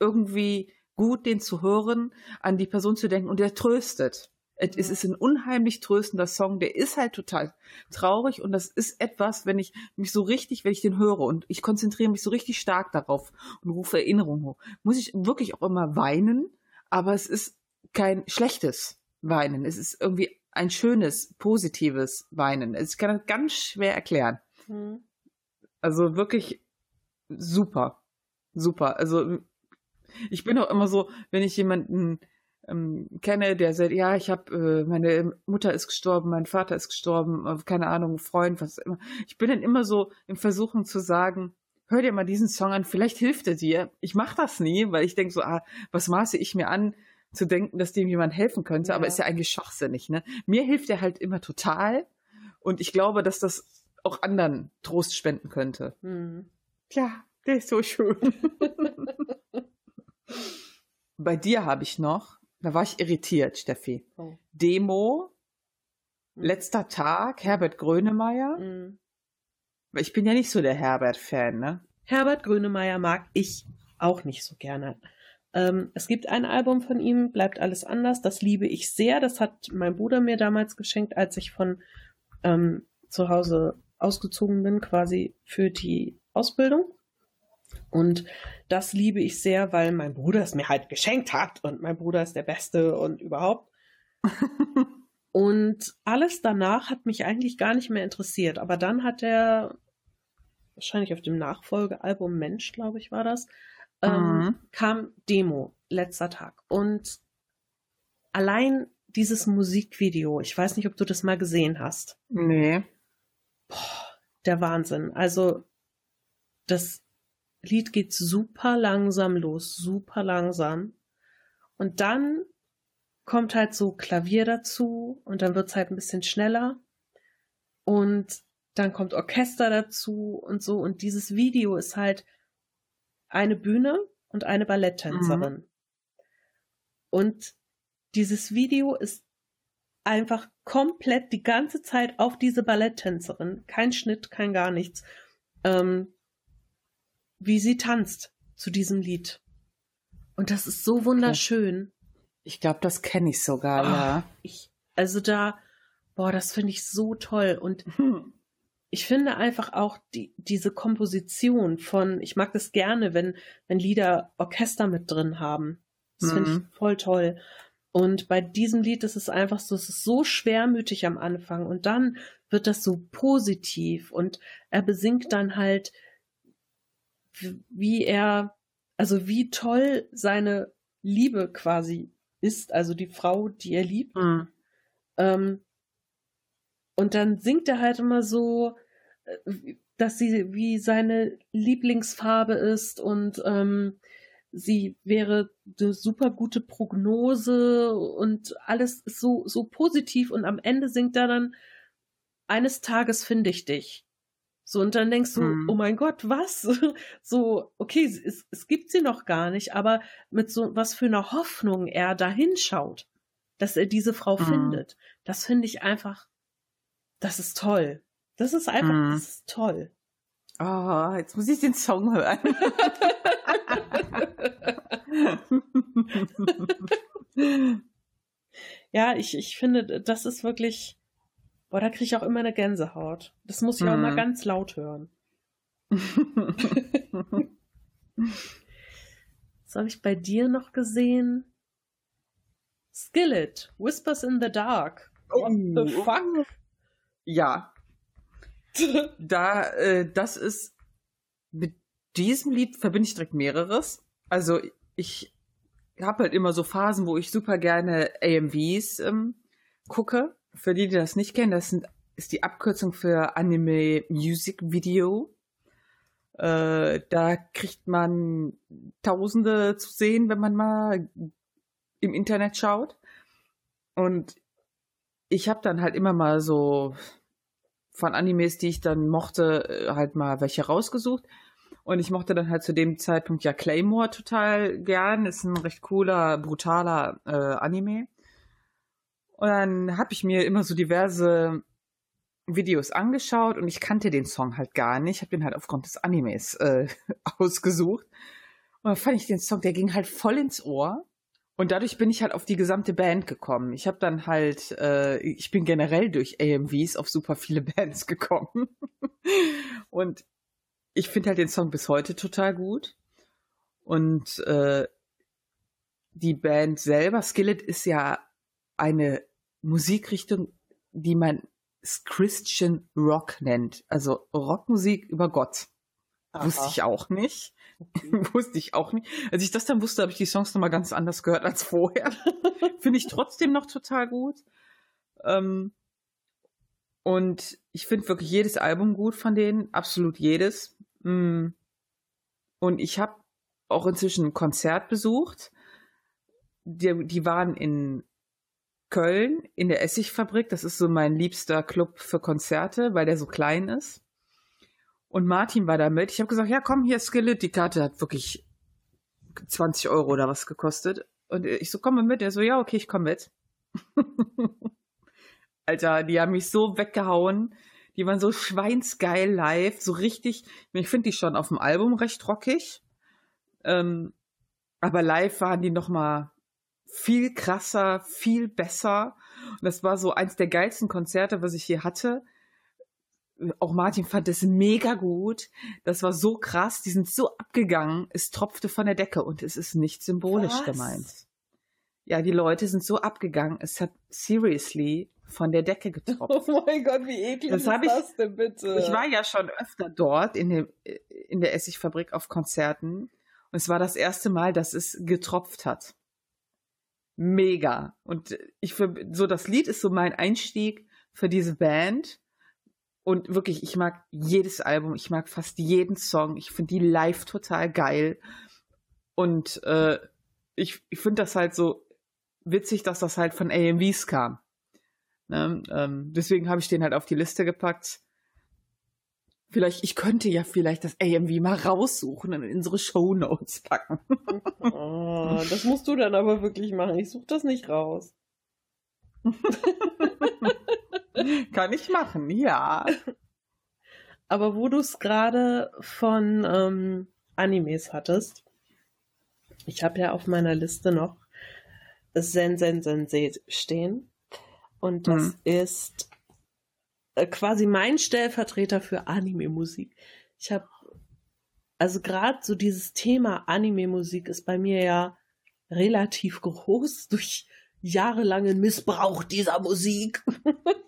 irgendwie gut, den zu hören, an die Person zu denken und der tröstet. Es ist ein unheimlich tröstender Song, der ist halt total traurig und das ist etwas, wenn ich mich so richtig, wenn ich den höre und ich konzentriere mich so richtig stark darauf und rufe Erinnerungen hoch, muss ich wirklich auch immer weinen, aber es ist kein schlechtes Weinen, es ist irgendwie ein schönes, positives Weinen. Ich kann das ganz schwer erklären. Mhm. Also wirklich super, super. Also ich bin auch immer so, wenn ich jemanden ähm, kenne, der sagt, ja, ich habe, äh, meine Mutter ist gestorben, mein Vater ist gestorben, äh, keine Ahnung, Freund, was immer. Ich bin dann immer so im Versuchen zu sagen, hör dir mal diesen Song an, vielleicht hilft er dir. Ich mache das nie, weil ich denke so, ah, was maße ich mir an, zu denken, dass dem jemand helfen könnte, ja. aber ist ja eigentlich schwachsinnig. Ne? Mir hilft er halt immer total und ich glaube, dass das auch anderen Trost spenden könnte. Hm. Tja, der ist so schön. [LAUGHS] Bei dir habe ich noch da war ich irritiert, Steffi. Oh. Demo, mhm. letzter Tag, Herbert Grönemeyer. Mhm. Ich bin ja nicht so der Herbert-Fan, ne? Herbert Grönemeyer mag ich auch nicht so gerne. Ähm, es gibt ein Album von ihm, Bleibt alles anders. Das liebe ich sehr. Das hat mein Bruder mir damals geschenkt, als ich von ähm, zu Hause ausgezogen bin, quasi für die Ausbildung. Und das liebe ich sehr, weil mein Bruder es mir halt geschenkt hat und mein Bruder ist der Beste und überhaupt. [LAUGHS] und alles danach hat mich eigentlich gar nicht mehr interessiert. Aber dann hat er wahrscheinlich auf dem Nachfolgealbum Mensch, glaube ich, war das, ähm, Mhm. kam Demo, letzter Tag. Und allein dieses Musikvideo, ich weiß nicht, ob du das mal gesehen hast. Nee. Der Wahnsinn. Also, das Lied geht super langsam los, super langsam. Und dann kommt halt so Klavier dazu und dann wird's halt ein bisschen schneller. Und dann kommt Orchester dazu und so. Und dieses Video ist halt eine Bühne und eine Balletttänzerin. Und dieses Video ist einfach komplett die ganze Zeit auf diese Balletttänzerin. Kein Schnitt, kein gar nichts. Ähm, wie sie tanzt zu diesem Lied. Und das ist so wunderschön. Ich glaube, das kenne ich sogar, Ah, Ich, also da, boah, das finde ich so toll. Und ja. [LAUGHS] ich finde einfach auch die, diese Komposition von, ich mag das gerne, wenn, wenn Lieder Orchester mit drin haben. Das finde Mhm. ich voll toll. Und bei diesem Lied ist es einfach so, es ist so schwermütig am Anfang und dann wird das so positiv und er besingt dann halt, wie er, also wie toll seine Liebe quasi ist, also die Frau, die er liebt. Mhm. Ähm, und dann singt er halt immer so, äh, dass sie wie seine Lieblingsfarbe ist und ähm, sie wäre eine super gute Prognose und alles ist so, so positiv und am Ende singt er dann, eines Tages finde ich dich. So, und dann denkst du, Mhm. oh mein Gott, was? [LAUGHS] So, okay, es, es gibt sie noch gar nicht, aber mit so was für einer Hoffnung er da hinschaut, dass er diese Frau Mhm. findet. Das finde ich einfach, das ist toll. Das ist einfach, Mhm. das ist toll. Oh, jetzt muss ich den Song hören. [LAUGHS] Ja, ich, ich finde, das ist wirklich, boah, da kriege ich auch immer eine Gänsehaut. Das muss ich auch immer Mhm. ganz laut hören. [LAUGHS] Was habe ich bei dir noch gesehen? Skillet, Whispers in the Dark. What the fuck? Ja, [LAUGHS] da, äh, das ist, mit diesem Lied verbinde ich direkt mehreres. Also ich habe halt immer so Phasen, wo ich super gerne AMVs ähm, gucke. Für die, die das nicht kennen, das sind, ist die Abkürzung für Anime Music Video. Äh, da kriegt man Tausende zu sehen, wenn man mal im Internet schaut. Und ich habe dann halt immer mal so von Animes, die ich dann mochte, äh, halt mal welche rausgesucht. Und ich mochte dann halt zu dem Zeitpunkt ja Claymore total gern. Ist ein recht cooler, brutaler äh, Anime. Und dann habe ich mir immer so diverse Videos angeschaut und ich kannte den Song halt gar nicht. Ich habe den halt aufgrund des Animes äh, [LAUGHS] ausgesucht. Und dann fand ich den Song, der ging halt voll ins Ohr. Und dadurch bin ich halt auf die gesamte Band gekommen. Ich habe dann halt, äh, ich bin generell durch AMVs auf super viele [LAUGHS] Bands gekommen. und ich finde halt den Song bis heute total gut. Und äh, die Band selber, Skillet, ist ja eine Musikrichtung, die man Christian Rock nennt. Also Rockmusik über Gott. Wusste ich auch nicht. [LAUGHS] wusste ich auch nicht. Als ich das dann wusste, habe ich die Songs nochmal ganz anders gehört als vorher. [LAUGHS] finde ich trotzdem noch total gut. Ähm, und ich finde wirklich jedes Album gut von denen. Absolut jedes. Mm. Und ich habe auch inzwischen ein Konzert besucht. Die, die waren in Köln in der Essigfabrik. Das ist so mein liebster Club für Konzerte, weil der so klein ist. Und Martin war da mit. Ich habe gesagt, ja, komm, hier Skillet. Die Karte hat wirklich 20 Euro oder was gekostet. Und ich so, komm mal mit. Er so, ja, okay, ich komm mit. [LAUGHS] Alter, die haben mich so weggehauen. Die waren so schweinsgeil live, so richtig. Ich finde die schon auf dem Album recht rockig. Ähm, aber live waren die noch mal viel krasser, viel besser. Und das war so eins der geilsten Konzerte, was ich hier hatte. Auch Martin fand es mega gut. Das war so krass. Die sind so abgegangen. Es tropfte von der Decke und es ist nicht symbolisch Was? gemeint. Ja, die Leute sind so abgegangen. Es hat seriously von der Decke getropft. [LAUGHS] Oh mein Gott, wie eklig Das ist ich- das denn bitte? Ich war ja schon öfter dort in, dem, in der Essigfabrik auf Konzerten. Und es war das erste Mal, dass es getropft hat. Mega. Und ich für, so das Lied ist so mein Einstieg für diese Band. Und wirklich, ich mag jedes Album, ich mag fast jeden Song. Ich finde die live total geil. Und äh, ich, ich finde das halt so witzig, dass das halt von AMVs kam. Ne? Ähm, deswegen habe ich den halt auf die Liste gepackt. Vielleicht, ich könnte ja vielleicht das AMV mal raussuchen und in unsere Shownotes packen. Oh, das musst du dann aber wirklich machen. Ich suche das nicht raus. [LAUGHS] [LAUGHS] Kann ich machen, ja. Aber wo du es gerade von ähm, Animes hattest, ich habe ja auf meiner Liste noch Sen Sen Sensei stehen. Und das Mhm. ist äh, quasi mein Stellvertreter für Anime-Musik. Ich habe, also gerade so dieses Thema Anime-Musik ist bei mir ja relativ [LAUGHS] groß durch jahrelangen Missbrauch dieser Musik.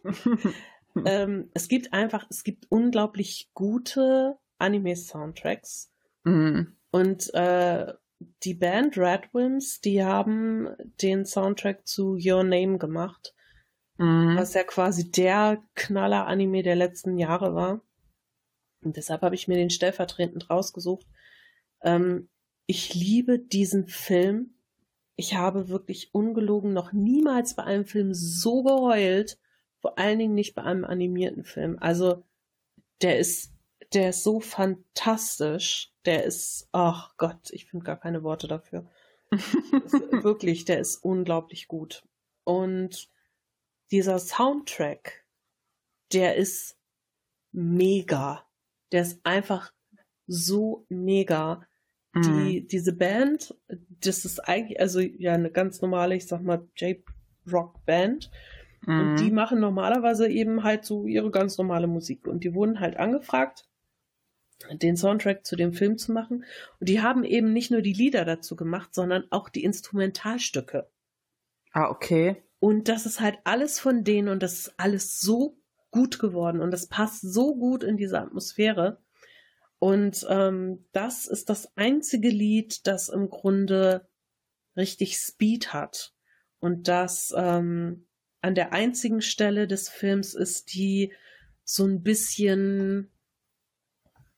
[LAUGHS] ähm, es gibt einfach, es gibt unglaublich gute Anime-Soundtracks. Mhm. Und äh, die Band Radwimps, die haben den Soundtrack zu Your Name gemacht, Mhm. was ja quasi der Knaller-Anime der letzten Jahre war. Und deshalb habe ich mir den stellvertretend rausgesucht. Ähm, ich liebe diesen Film. Ich habe wirklich ungelogen noch niemals bei einem Film so geheult. Vor allen Dingen nicht bei einem animierten Film. Also, der ist, der ist so fantastisch. Der ist, ach Gott, ich finde gar keine Worte dafür. [LAUGHS] Wirklich, der ist unglaublich gut. Und dieser Soundtrack, der ist mega. Der ist einfach so mega. Mhm. Die, diese Band, das ist eigentlich, also ja, eine ganz normale, ich sag mal, J-Rock-Band. Mhm. Und die machen normalerweise eben halt so ihre ganz normale Musik. Und die wurden halt angefragt, den Soundtrack zu dem Film zu machen. Und die haben eben nicht nur die Lieder dazu gemacht, sondern auch die Instrumentalstücke. Ah, okay. Und das ist halt alles von denen und das ist alles so gut geworden und das passt so gut in diese Atmosphäre. Und ähm, das ist das einzige Lied, das im Grunde richtig Speed hat. Und das ähm, an der einzigen Stelle des Films ist, die so ein bisschen,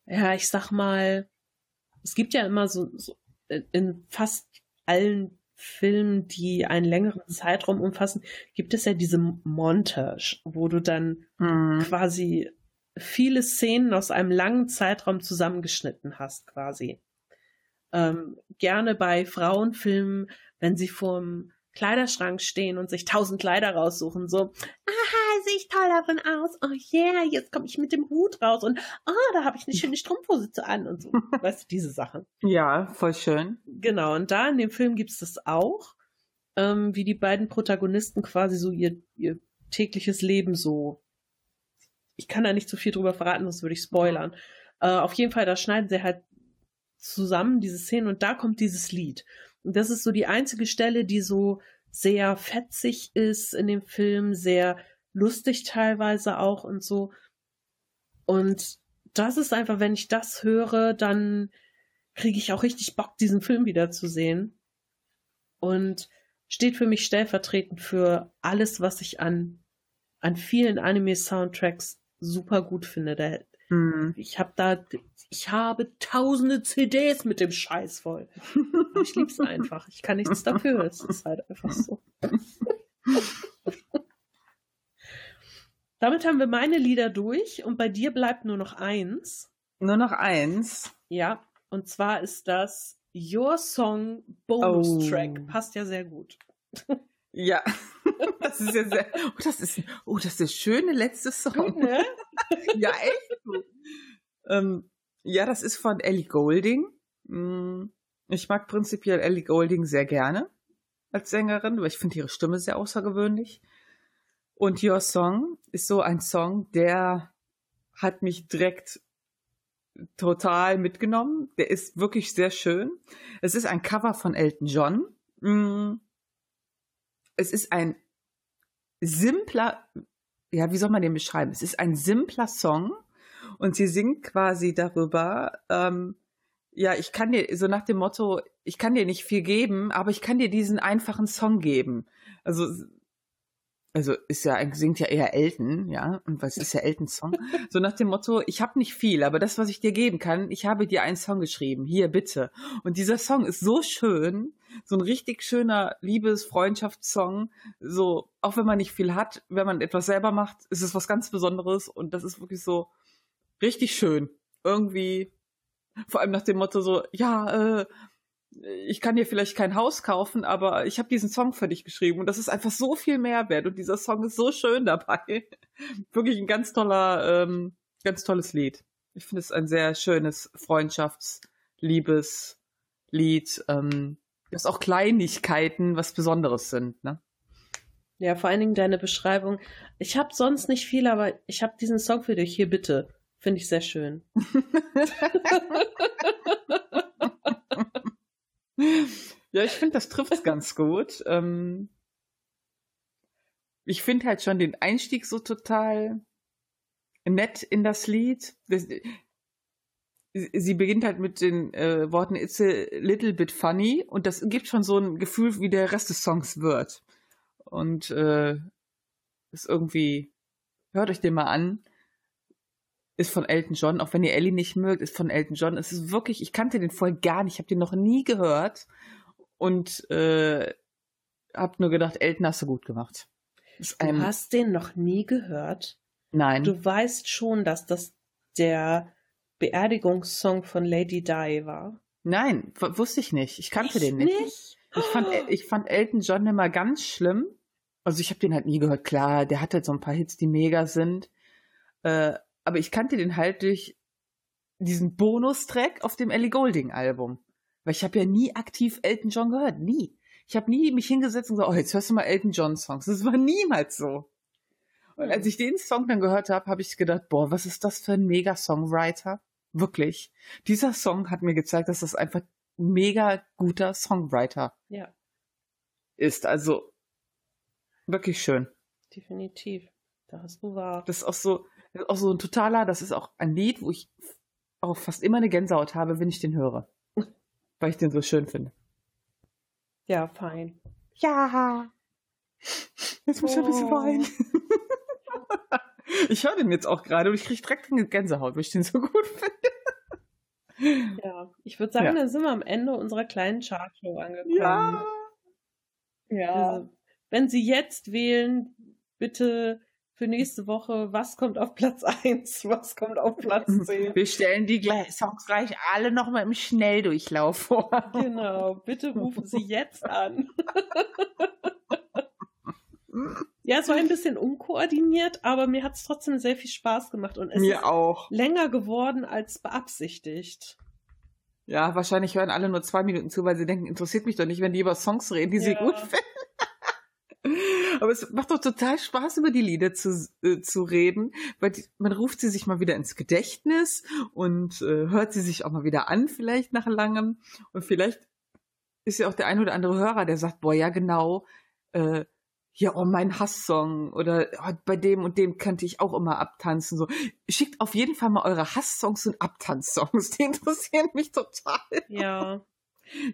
ja, ich sag mal, es gibt ja immer so, so in fast allen Filmen, die einen längeren Zeitraum umfassen, gibt es ja diese Montage, wo du dann Mhm. quasi viele Szenen aus einem langen Zeitraum zusammengeschnitten hast, quasi. Ähm, gerne bei Frauenfilmen, wenn sie vorm Kleiderschrank stehen und sich tausend Kleider raussuchen, so, aha, sehe ich toll darin aus, oh yeah, jetzt komme ich mit dem Hut raus und, oh, da habe ich eine schöne Strumpfhose zu an und so. [LAUGHS] weißt du, diese Sachen. Ja, voll schön. Genau, und da in dem Film gibt's das auch, ähm, wie die beiden Protagonisten quasi so ihr, ihr tägliches Leben so. Ich kann da nicht so viel drüber verraten, sonst würde ich spoilern. Äh, auf jeden Fall, da schneiden sie halt zusammen diese Szenen und da kommt dieses Lied. Und das ist so die einzige Stelle, die so sehr fetzig ist in dem Film, sehr lustig teilweise auch und so. Und das ist einfach, wenn ich das höre, dann kriege ich auch richtig Bock, diesen Film wieder zu sehen. Und steht für mich stellvertretend für alles, was ich an, an vielen Anime-Soundtracks super gut finde. Da, Mhm. ich habe da, ich habe tausende CDs mit dem Scheiß voll. Ich lieb's einfach. Ich kann nichts dafür. Es ist halt einfach so. Damit haben wir meine Lieder durch und bei dir bleibt nur noch eins. Nur noch eins. Ja, und zwar ist das Your Song Bonus Oh. Track. Passt ja sehr gut. Ja. [LAUGHS] Das ist ja sehr. Oh, das ist, oh, das ist der schöne letzte Song. Gut, ne? [LAUGHS] Ja, echt. Ähm, ja, das ist von Ellie Golding. Mm, Ich mag prinzipiell Ellie Golding sehr gerne als Sängerin, weil ich finde ihre Stimme sehr außergewöhnlich. Und Your Song ist so ein Song, der hat mich direkt total mitgenommen. Der ist wirklich sehr schön. Es ist ein Cover von Elton John. Mm, Es ist ein simpler, ja, wie soll man den beschreiben? Es ist ein simpler Song und sie singt quasi darüber, ähm, ja, ich kann dir, so nach dem Motto, ich kann dir nicht viel geben, aber ich kann dir diesen einfachen Song geben. Also, also ist ja, singt ja eher Elton, ja, und was ist ja Eltons Song? So nach dem Motto, ich habe nicht viel, aber das, was ich dir geben kann, ich habe dir einen Song geschrieben, hier bitte. Und dieser Song ist so schön, so ein richtig schöner Liebes-, Freundschaftssong. So, auch wenn man nicht viel hat, wenn man etwas selber macht, ist es was ganz Besonderes und das ist wirklich so richtig schön. Irgendwie vor allem nach dem Motto so, ja, äh, ich kann dir vielleicht kein Haus kaufen, aber ich habe diesen Song für dich geschrieben und das ist einfach so viel Mehrwert und dieser Song ist so schön dabei. [LAUGHS] Wirklich ein ganz toller, ähm, ganz tolles Lied. Ich finde es ein sehr schönes Freundschafts-, Liebes- Lied, ähm, das auch Kleinigkeiten was Besonderes sind, ne? Ja, vor allen Dingen deine Beschreibung. Ich habe sonst nicht viel, aber ich habe diesen Song für dich. Hier bitte. Finde ich sehr schön. [LAUGHS] [LAUGHS] ja, ich finde, das trifft es ganz gut. Ähm, ich finde halt schon den Einstieg so total nett in das Lied. Sie beginnt halt mit den äh, Worten It's a little bit funny und das gibt schon so ein Gefühl, wie der Rest des Songs wird. Und äh, ist irgendwie, hört euch den mal an ist von Elton John, auch wenn ihr Ellie nicht mögt, ist von Elton John. Es ist wirklich, ich kannte den vorher gar nicht, ich habe den noch nie gehört und äh, habe nur gedacht, Elton hast du gut gemacht. du hast den noch nie gehört? Nein. Du weißt schon, dass das der Beerdigungssong von Lady Di war? Nein, wusste ich nicht. Ich kannte ich den nicht. nicht. Ich, fand, ich fand Elton John immer ganz schlimm. Also ich habe den halt nie gehört. Klar, der hat halt so ein paar Hits, die mega sind. Äh, aber ich kannte den halt durch diesen Bonustrack auf dem Ellie Golding Album. Weil ich habe ja nie aktiv Elton John gehört, nie. Ich habe nie mich hingesetzt und gesagt, oh, jetzt hörst du mal Elton John Songs. Das war niemals so. Und als ich den Song dann gehört habe, habe ich gedacht, boah, was ist das für ein mega Songwriter? Wirklich. Dieser Song hat mir gezeigt, dass das einfach ein mega guter Songwriter ja. ist. Also wirklich schön. Definitiv. Da hast du wahr. Das ist auch so, das ist auch so ein totaler, das ist auch ein Lied, wo ich auch fast immer eine Gänsehaut habe, wenn ich den höre. [LAUGHS] Weil ich den so schön finde. Ja, fein. Ja. Jetzt muss ich ein bisschen weinen. ich höre den jetzt auch gerade und ich kriege direkt eine Gänsehaut, weil ich den so gut finde. Ja, ich würde sagen, ja. dann sind wir am Ende unserer kleinen Chartshow angekommen. Ja. Ja. Also, wenn Sie jetzt wählen, bitte für nächste Woche, was kommt auf Platz [LAUGHS] 1, was kommt auf Platz [LAUGHS] 10. Wir stellen die Songs gleich alle nochmal im Schnelldurchlauf vor. [LAUGHS] Genau, bitte rufen Sie jetzt an. ja, es war ein bisschen unkoordiniert, aber mir hat es trotzdem sehr viel Spaß gemacht und es mir ist auch. länger geworden als beabsichtigt. Ja, wahrscheinlich hören alle nur zwei Minuten zu, weil sie denken, interessiert mich doch nicht, wenn die über Songs reden, die ja. sie gut finden. Aber es macht doch total Spaß, über die Lieder zu, äh, zu reden, weil die, man ruft sie sich mal wieder ins Gedächtnis und äh, hört sie sich auch mal wieder an, vielleicht nach langem. Und vielleicht ist ja auch der ein oder andere Hörer, der sagt, boah, ja genau, äh, ja, oh, mein Hasssong oder oh, bei dem und dem könnte ich auch immer abtanzen. So, schickt auf jeden Fall mal eure Hasssongs und Abtanzsongs. Die interessieren mich total. Ja.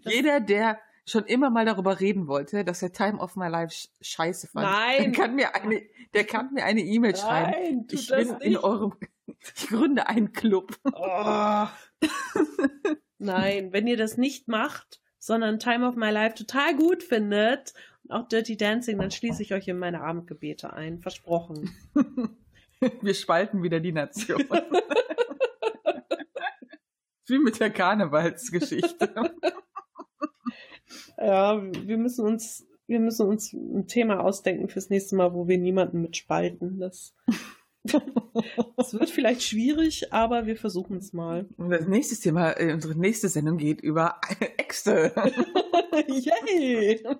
Jeder, der schon immer mal darüber reden wollte, dass er Time of My Life scheiße fand, Nein. der kann mir eine, der kann mir eine E-Mail schreiben. ich bin nicht. in eurem, ich gründe einen Club. Oh. [LAUGHS] Nein, wenn ihr das nicht macht, sondern Time of My Life total gut findet und auch Dirty Dancing, dann schließe ich euch in meine Abendgebete ein. Versprochen. [LAUGHS] Wir spalten wieder die Nation. [LAUGHS] Wie mit der Karnevalsgeschichte. Ja, wir müssen uns, wir müssen uns ein Thema ausdenken fürs nächste Mal, wo wir niemanden mitspalten. Das, [LAUGHS] das wird vielleicht schwierig, aber wir versuchen es mal. Und das nächste Thema, äh, unsere nächste Sendung geht über [LAUGHS] Äxte. Yay! [LAUGHS]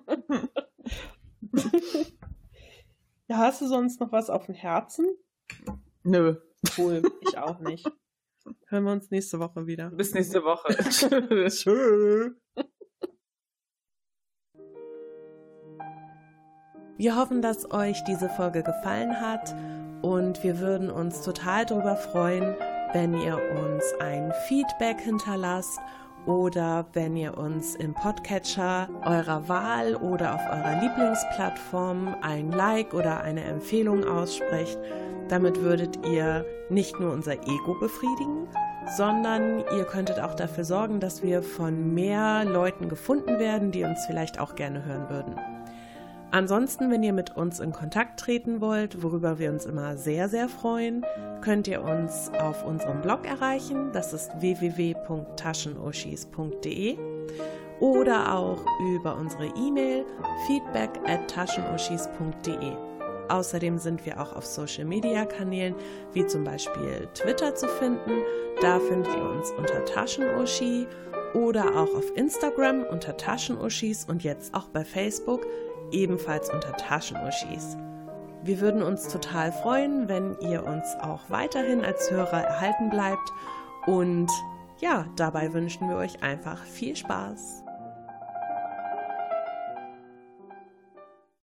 ja, hast du sonst noch was auf dem Herzen? Nö. Cool, ich auch nicht. Hören wir uns nächste Woche wieder. Bis nächste Woche. Tschüss. Wir hoffen, dass euch diese Folge gefallen hat und wir würden uns total darüber freuen, wenn ihr uns ein Feedback hinterlasst oder wenn ihr uns im Podcatcher eurer Wahl oder auf eurer Lieblingsplattform ein Like oder eine Empfehlung aussprecht. Damit würdet ihr nicht nur unser Ego befriedigen, sondern ihr könntet auch dafür sorgen, dass wir von mehr Leuten gefunden werden, die uns vielleicht auch gerne hören würden. Ansonsten, wenn ihr mit uns in Kontakt treten wollt, worüber wir uns immer sehr, sehr freuen, könnt ihr uns auf unserem Blog erreichen. Das ist www.taschenuschis.de oder auch über unsere E-Mail feedback at taschenuschis.de. Außerdem sind wir auch auf Social Media Kanälen wie zum Beispiel Twitter zu finden. Da findet ihr uns unter Taschenuschi oder auch auf Instagram unter Taschenuschis und jetzt auch bei Facebook ebenfalls unter Taschenuschis. Wir würden uns total freuen, wenn ihr uns auch weiterhin als Hörer erhalten bleibt und ja, dabei wünschen wir euch einfach viel Spaß.